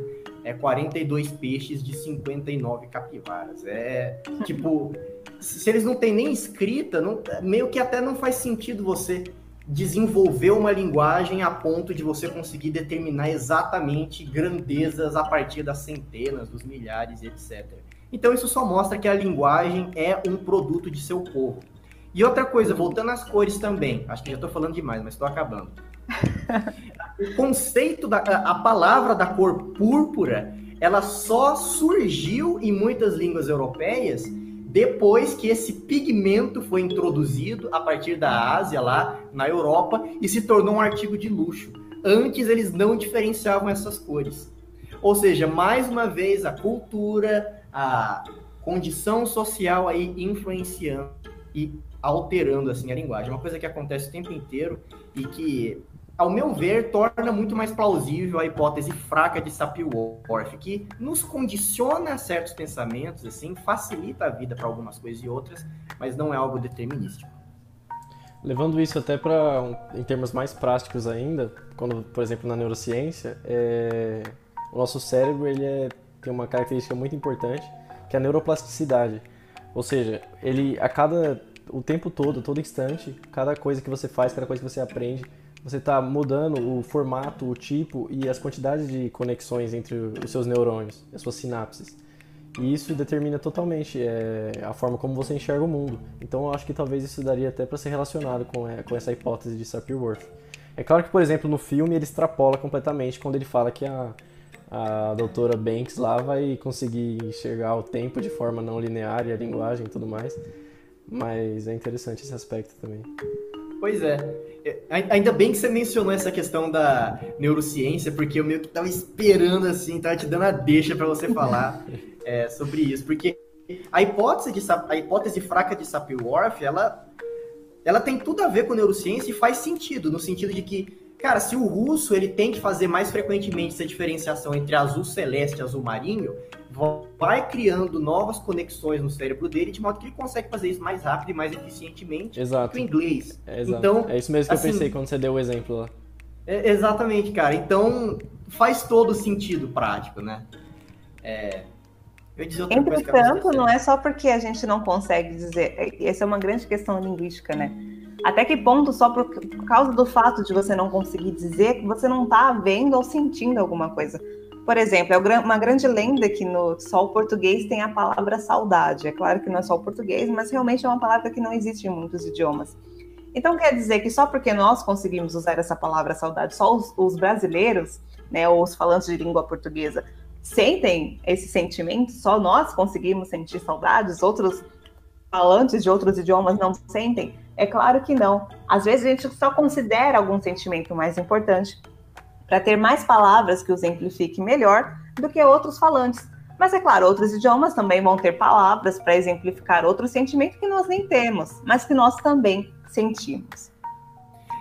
É 42 peixes de 59 capivaras. É, tipo, se eles não têm nem escrita, não, meio que até não faz sentido você desenvolver uma linguagem a ponto de você conseguir determinar exatamente grandezas a partir das centenas, dos milhares, etc. Então isso só mostra que a linguagem é um produto de seu povo. E outra coisa, voltando às cores também, acho que já estou falando demais, mas estou acabando. o conceito da a palavra da cor púrpura, ela só surgiu em muitas línguas europeias depois que esse pigmento foi introduzido a partir da Ásia lá na Europa e se tornou um artigo de luxo. Antes eles não diferenciavam essas cores. Ou seja, mais uma vez a cultura, a condição social aí influenciando e alterando assim a linguagem. É uma coisa que acontece o tempo inteiro e que, ao meu ver, torna muito mais plausível a hipótese fraca de Sapir-Whorf, que nos condiciona a certos pensamentos, assim, facilita a vida para algumas coisas e outras, mas não é algo determinístico. Levando isso até para em termos mais práticos ainda, quando, por exemplo, na neurociência, é... o nosso cérebro ele é... tem uma característica muito importante, que é a neuroplasticidade. Ou seja, ele a cada o tempo todo, todo instante, cada coisa que você faz, cada coisa que você aprende, você está mudando o formato, o tipo e as quantidades de conexões entre os seus neurônios, as suas sinapses. E isso determina totalmente é, a forma como você enxerga o mundo. Então eu acho que talvez isso daria até para ser relacionado com, é, com essa hipótese de Sapir-Whorf. É claro que, por exemplo, no filme ele extrapola completamente quando ele fala que a, a doutora Banks lá vai conseguir enxergar o tempo de forma não linear e a linguagem e tudo mais. Mas é interessante esse aspecto também. Pois é. é ainda bem que você mencionou essa questão da neurociência, porque eu meio que tava esperando assim, tava te dando a deixa para você falar é, sobre isso, porque a hipótese de a hipótese fraca de Sapir-Whorf, ela ela tem tudo a ver com neurociência e faz sentido, no sentido de que, cara, se o russo ele tem que fazer mais frequentemente essa diferenciação entre azul celeste e azul marinho, vai criando novas conexões no cérebro dele, de modo que ele consegue fazer isso mais rápido e mais eficientemente exato. que o inglês. É, então, é isso mesmo que assim, eu pensei quando você deu o exemplo lá. É, exatamente, cara. Então, faz todo sentido prático, né? É... Entretanto, não é só porque a gente não consegue dizer. É, essa é uma grande questão linguística, né? Até que ponto, só por, causa do fato de você não conseguir dizer, que você não está vendo ou sentindo alguma coisa. Por exemplo, é uma grande lenda que no só o português tem a palavra saudade. É claro que não é só o português, mas realmente é uma palavra que não existe em muitos idiomas. Então quer dizer que só porque nós conseguimos usar essa palavra saudade, só os, os brasileiros, né, ou os falantes de língua portuguesa, sentem esse sentimento? Só nós conseguimos sentir saudades? Outros falantes de outros idiomas não sentem? É claro que não. Às vezes a gente só considera algum sentimento mais importante para ter mais palavras que os exemplifiquem melhor do que outros falantes. Mas é claro, outros idiomas também vão ter palavras para exemplificar outro sentimento que nós nem temos, mas que nós também sentimos.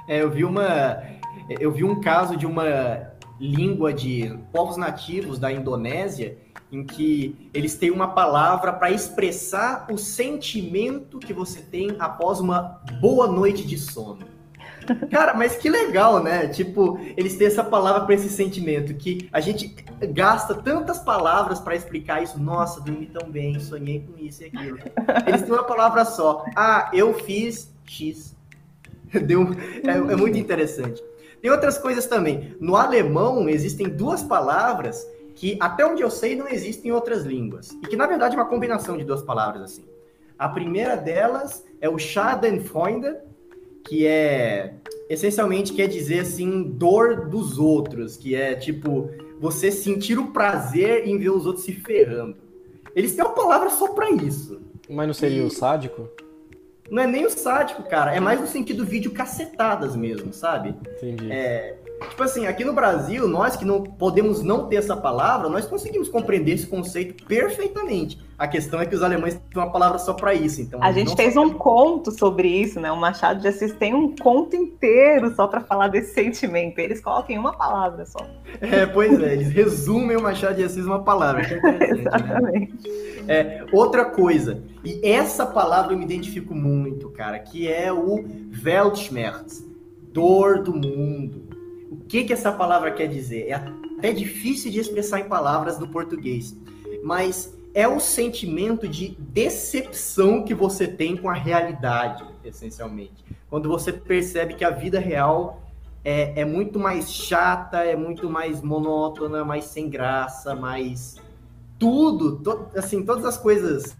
É, eu vi uma, eu vi um caso de uma língua de povos nativos da Indonésia em que eles têm uma palavra para expressar o sentimento que você tem após uma boa noite de sono. Cara, mas que legal, né? Tipo, eles têm essa palavra para esse sentimento que a gente gasta tantas palavras para explicar isso. Nossa, dormi tão bem, sonhei com isso e aquilo. Eles têm uma palavra só. Ah, eu fiz X. Deu, é, é muito interessante. Tem outras coisas também. No alemão existem duas palavras que, até onde eu sei, não existem em outras línguas. E que, na verdade, é uma combinação de duas palavras assim. A primeira delas é o Schadenfreude, que é essencialmente quer dizer assim dor dos outros, que é tipo você sentir o prazer em ver os outros se ferrando. Eles têm uma palavra só para isso. Mas não seria e... o sádico? Não é nem o sádico, cara. É mais no sentido vídeo cacetadas mesmo, sabe? Entendi. É, Tipo assim, aqui no Brasil, nós que não podemos não ter essa palavra, nós conseguimos compreender esse conceito perfeitamente. A questão é que os alemães têm uma palavra só para isso. Então, a gente fez um conto sobre isso, né? O Machado de Assis tem um conto inteiro só para falar desse sentimento. Eles colocam uma palavra só. É, pois é, eles resumem o Machado de Assis uma palavra. É Exatamente. Né? É, outra coisa, e essa palavra eu me identifico muito, cara, que é o Weltschmerz, dor do mundo o que, que essa palavra quer dizer? É até difícil de expressar em palavras no português, mas é o sentimento de decepção que você tem com a realidade, essencialmente. Quando você percebe que a vida real é, é muito mais chata, é muito mais monótona, mais sem graça, mais tudo, to, assim, todas as coisas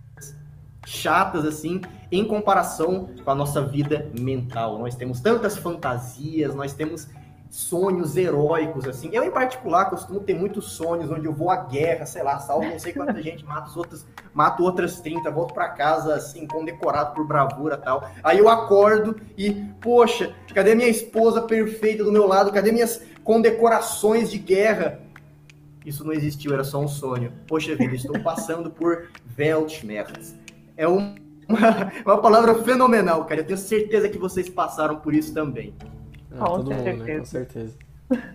chatas assim, em comparação com a nossa vida mental. Nós temos tantas fantasias, nós temos sonhos heróicos, assim. Eu, em particular, costumo ter muitos sonhos onde eu vou à guerra, sei lá, salvo não sei quanta gente, mato, os outros, mato outras 30, volto para casa, assim, condecorado por bravura tal. Aí eu acordo e, poxa, cadê minha esposa perfeita do meu lado? Cadê minhas condecorações de guerra? Isso não existiu, era só um sonho. Poxa vida, estou passando por Weltschmerz. É um, uma, uma palavra fenomenal, cara. Eu tenho certeza que vocês passaram por isso também. Ah, com todo certeza. mundo, né? Com certeza.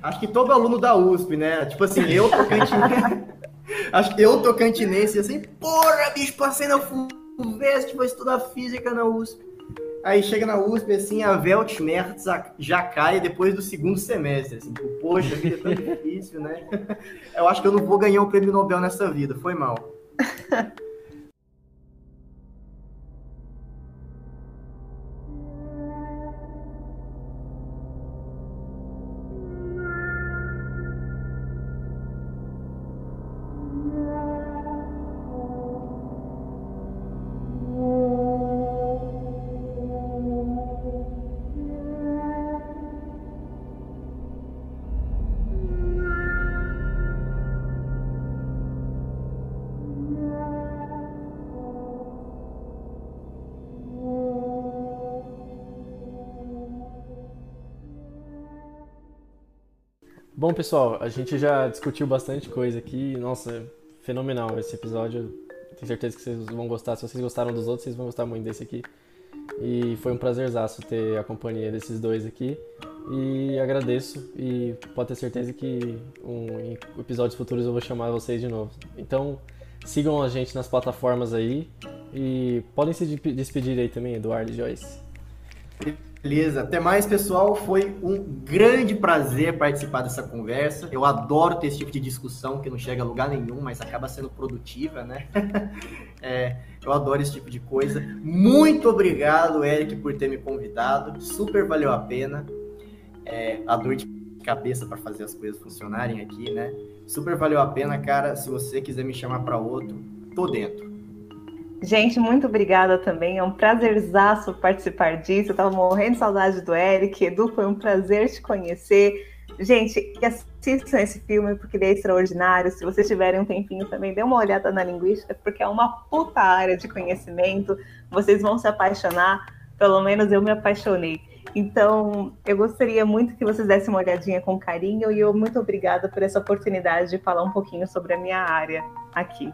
Acho que todo aluno da USP, né? Tipo assim, eu tocantinense. Acho que eu tocantinense, assim, porra, bicho, passei na FUVEST, vou estudar física na USP. Aí chega na USP, assim, a Weltschmerz já cai depois do segundo semestre. Assim, tipo, poxa, a vida é tão difícil, né? Eu acho que eu não vou ganhar o um prêmio Nobel nessa vida, foi mal. Bom, pessoal, a gente já discutiu bastante coisa aqui. Nossa, fenomenal esse episódio. Tenho certeza que vocês vão gostar. Se vocês gostaram dos outros, vocês vão gostar muito desse aqui. E foi um prazerzaço ter a companhia desses dois aqui. E agradeço e pode ter certeza que um, em episódios futuros eu vou chamar vocês de novo. Então, sigam a gente nas plataformas aí e podem se despedir aí também, Eduardo e Joyce. Beleza, até mais, pessoal. Foi um grande prazer participar dessa conversa. Eu adoro ter esse tipo de discussão que não chega a lugar nenhum, mas acaba sendo produtiva, né? é, eu adoro esse tipo de coisa. Muito obrigado, Eric, por ter me convidado. Super valeu a pena. É, a dor de cabeça para fazer as coisas funcionarem aqui, né? Super valeu a pena, cara. Se você quiser me chamar para outro, tô dentro. Gente, muito obrigada também. É um prazerzaço participar disso. Eu tava morrendo de saudade do Eric. Edu, foi um prazer te conhecer. Gente, assistam esse filme porque ele é extraordinário. Se vocês tiverem um tempinho também, dê uma olhada na linguística, porque é uma puta área de conhecimento. Vocês vão se apaixonar. Pelo menos eu me apaixonei. Então, eu gostaria muito que vocês dessem uma olhadinha com carinho e eu muito obrigada por essa oportunidade de falar um pouquinho sobre a minha área aqui.